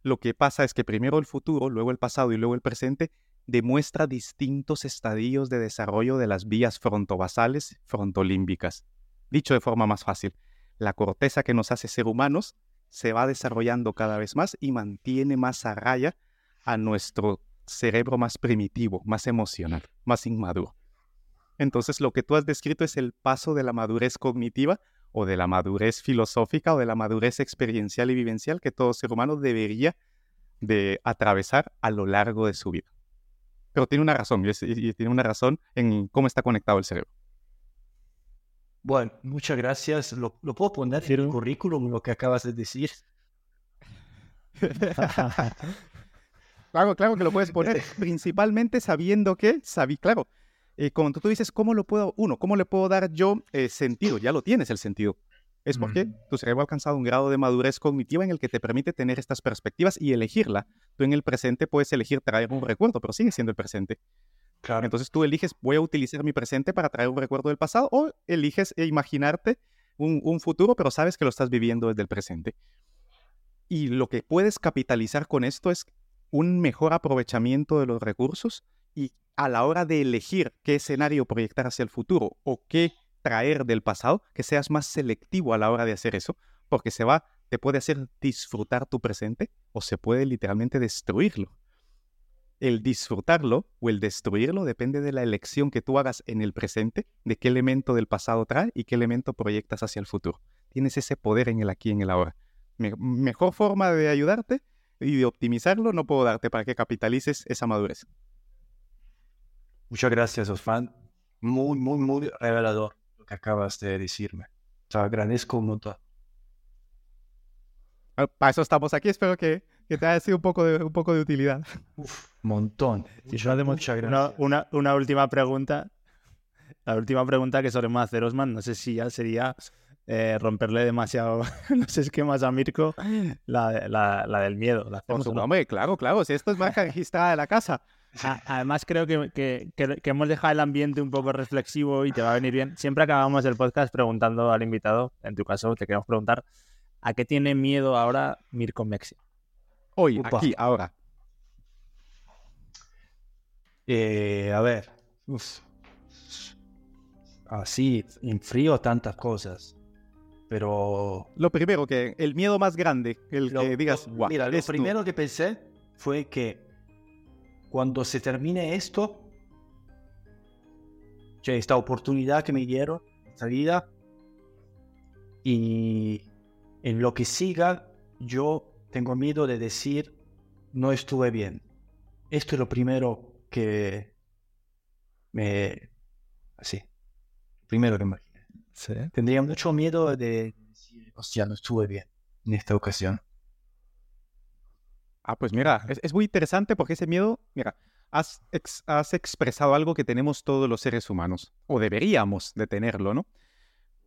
[SPEAKER 3] lo que pasa es que primero el futuro, luego el pasado y luego el presente demuestra distintos estadios de desarrollo de las vías frontobasales frontolímbicas. Dicho de forma más fácil, la corteza que nos hace ser humanos se va desarrollando cada vez más y mantiene más a raya a nuestro cerebro más primitivo, más emocional, más inmaduro. Entonces lo que tú has descrito es el paso de la madurez cognitiva o de la madurez filosófica o de la madurez experiencial y vivencial que todo ser humano debería de atravesar a lo largo de su vida. Pero tiene una razón, y tiene una razón en cómo está conectado el cerebro.
[SPEAKER 2] Bueno, muchas gracias. ¿Lo, puedo poner en el currículum lo que acabas de decir?
[SPEAKER 3] claro, claro que lo puedes poner, principalmente sabiendo que, sabí, claro, eh, cuando tú dices, ¿cómo lo puedo, uno, cómo le puedo dar yo eh, sentido? Ya lo tienes el sentido. Es porque tu cerebro ha alcanzado un grado de madurez cognitiva en el que te permite tener estas perspectivas y elegirla. Tú en el presente puedes elegir traer un recuerdo, pero sigue siendo el presente. Entonces tú eliges, voy a utilizar mi presente para traer un recuerdo del pasado o eliges imaginarte un, un futuro, pero sabes que lo estás viviendo desde el presente. Y lo que puedes capitalizar con esto es un mejor aprovechamiento de los recursos y a la hora de elegir qué escenario proyectar hacia el futuro o qué traer del pasado, que seas más selectivo a la hora de hacer eso, porque se va, te puede hacer disfrutar tu presente o se puede literalmente destruirlo. El disfrutarlo o el destruirlo depende de la elección que tú hagas en el presente, de qué elemento del pasado trae y qué elemento proyectas hacia el futuro. Tienes ese poder en el aquí y en el ahora. mejor forma de ayudarte y de optimizarlo no puedo darte para que capitalices esa madurez.
[SPEAKER 2] Muchas gracias, Osman. Muy, muy, muy revelador lo que acabas de decirme. Te agradezco un montón.
[SPEAKER 3] Ah, para eso estamos aquí. Espero que, que te haya sido un poco de, un poco de utilidad.
[SPEAKER 2] Uf, montón.
[SPEAKER 1] Muchas gracias. Una, una, última pregunta. La última pregunta que solemos hacer, Osman, no sé si ya sería eh, romperle demasiado los esquemas a Mirko, la, la, la del miedo. La
[SPEAKER 3] hacemos, hombre, claro, claro. Si esto es marca registrada de la casa.
[SPEAKER 1] Además, creo que, hemos dejado el ambiente un poco reflexivo y te va a venir bien. Siempre acabamos el podcast preguntando al invitado, en tu caso, te queremos preguntar, ¿a qué tiene miedo ahora Mirko Mexi?
[SPEAKER 3] Hoy, aquí, ahora.
[SPEAKER 2] Eh, a ver. Así, en frío, tantas cosas. Pero.
[SPEAKER 3] Lo primero que. El miedo más grande. El que digas.
[SPEAKER 2] mira, lo primero que pensé fue que cuando se termine esto, esta oportunidad que me dieron, esta vida, y en lo que siga, yo tengo miedo de decir, no estuve bien. Esto es lo primero que me... Así. Primero que me ¿Sí? Tendría mucho miedo de decir, hostia, no estuve bien en esta ocasión.
[SPEAKER 3] Ah, pues mira, es, muy interesante porque ese miedo, mira, has, has, expresado algo que tenemos todos los seres humanos, o deberíamos de tenerlo, ¿no?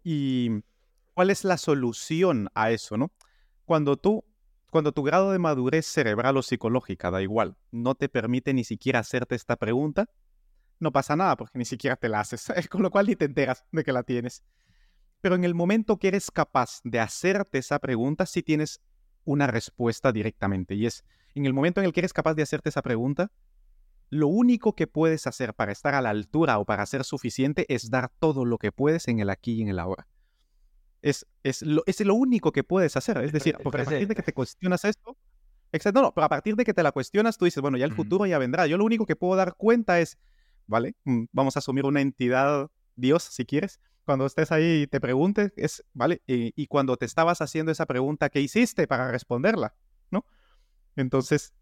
[SPEAKER 3] Y cuál es la solución a eso, ¿no? Cuando tú, cuando tu grado de madurez cerebral o psicológica, da igual, no te permite ni siquiera hacerte esta pregunta, no pasa nada porque ni siquiera te la haces, con lo cual ni te enteras de que la tienes. Pero en el momento que eres capaz de hacerte esa pregunta, sí tienes una respuesta directamente. Y es, en el momento en el que eres capaz de hacerte esa pregunta, lo único que puedes hacer para estar a la altura o para ser suficiente es dar todo lo que puedes en el aquí y en el ahora. Es, es, lo, es lo único que puedes hacer. Es decir, porque a partir de que te cuestionas esto, exacto, no, pero a partir de que te la cuestionas, tú dices, bueno, ya el futuro ya vendrá. Yo lo único que puedo dar cuenta es, ¿vale? Mm, vamos a asumir una entidad, Dios, si quieres. Cuando estés ahí y te preguntes, es, ¿vale? Y, y cuando te estabas haciendo esa pregunta, ¿qué hiciste para responderla? ¿No? Entonces,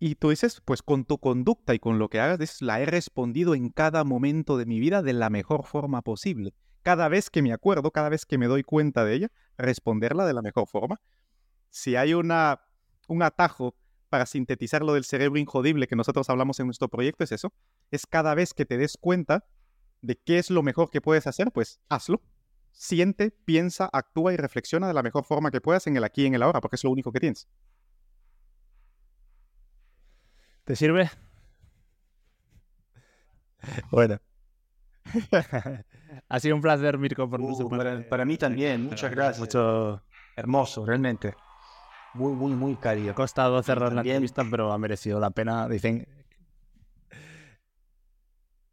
[SPEAKER 3] y tú dices, pues con tu conducta y con lo que hagas, la he respondido en cada momento de mi vida de la mejor forma posible. Cada vez que me acuerdo, cada vez que me doy cuenta de ella, responderla de la mejor forma. Si hay una, un atajo para sintetizar lo del cerebro injodible que nosotros hablamos en nuestro proyecto, es eso. Es cada vez que te des cuenta de qué es lo mejor que puedes hacer, pues hazlo. Siente, piensa, actúa y reflexiona de la mejor forma que puedas en el aquí y en el ahora, porque es lo único que tienes.
[SPEAKER 1] ¿Te sirve? Bueno. ha sido un placer, Mirko, por
[SPEAKER 2] uh, para, para, mí también. Muchas gracias.
[SPEAKER 1] Mucho
[SPEAKER 2] hermoso, realmente. Muy, muy, muy cariño.
[SPEAKER 1] Ha costado cerrar la entrevista, pero ha merecido la pena. Dicen.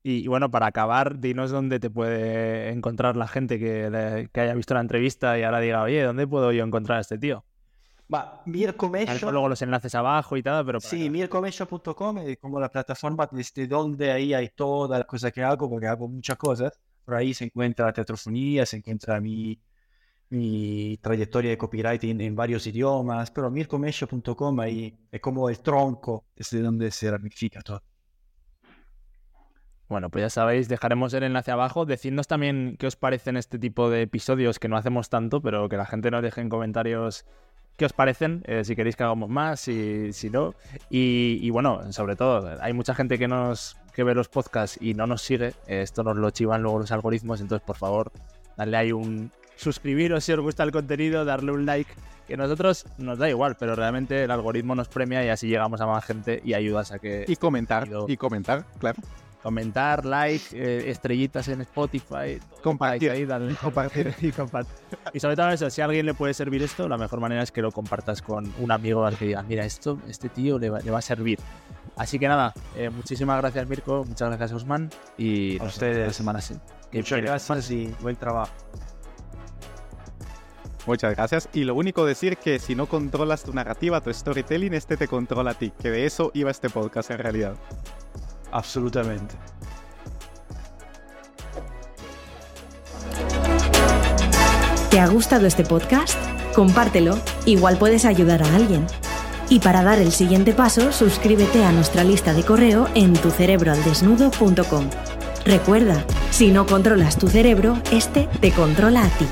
[SPEAKER 1] Y, bueno, para acabar, dinos dónde te puede encontrar la gente que, que haya visto la entrevista y ahora diga, oye, ¿dónde puedo yo encontrar a este tío?
[SPEAKER 2] Ma Mirko Mesho...
[SPEAKER 1] Luego los enlaces abajo y tal, pero...
[SPEAKER 2] Sí, mircomesho.com es como la plataforma desde donde ahí hay toda la cosa que hago, porque hago muchas cosas. Por ahí se encuentra la teatrofonía, se encuentra mi, mi trayectoria de copywriting en varios idiomas, pero mircomesho.com ahí es como el tronco desde donde se ramifica todo.
[SPEAKER 1] Bueno, pues ya sabéis, dejaremos el enlace abajo. Decidnos también qué os parecen este tipo de episodios que no hacemos tanto, pero que la gente nos deje en comentarios qué os parecen, eh, si queréis que hagamos más, si, si no. Y, bueno, sobre todo, hay mucha gente que nos que ve los podcasts y no nos sigue. esto nos lo chivan luego los algoritmos, entonces por favor, darle ahí un suscribiros si os gusta el contenido, darle un like, que nosotros nos da igual, pero realmente el algoritmo nos premia y así llegamos a más gente y ayudas a que...
[SPEAKER 3] Y comentar, y comentar, claro
[SPEAKER 1] comentar, like, eh, estrellitas en Spotify,
[SPEAKER 3] compartir,
[SPEAKER 1] ahí, compartir y compartir. Y sobre todo eso, si a alguien le puede servir esto, la mejor manera es que lo compartas con un amigo al que digas, mira, esto, este tío le va, a servir. Así que nada, eh, muchísimas gracias Mirko, muchas gracias Osman y
[SPEAKER 2] a ustedes
[SPEAKER 1] la semana sí.
[SPEAKER 2] Muchas gracias y buen trabajo.
[SPEAKER 3] Muchas gracias. Y lo único decir que si no controlas tu narrativa, tu storytelling, este te controla a ti. Que de eso iba este podcast en realidad.
[SPEAKER 2] Absolutamente.
[SPEAKER 4] ¿Te ha gustado este podcast? Compártelo, igual puedes ayudar a alguien. Y para dar el siguiente paso, suscríbete a nuestra lista de correo en tucerebroaldesnudo.com. Recuerda, si no controlas tu cerebro, este te controla a ti.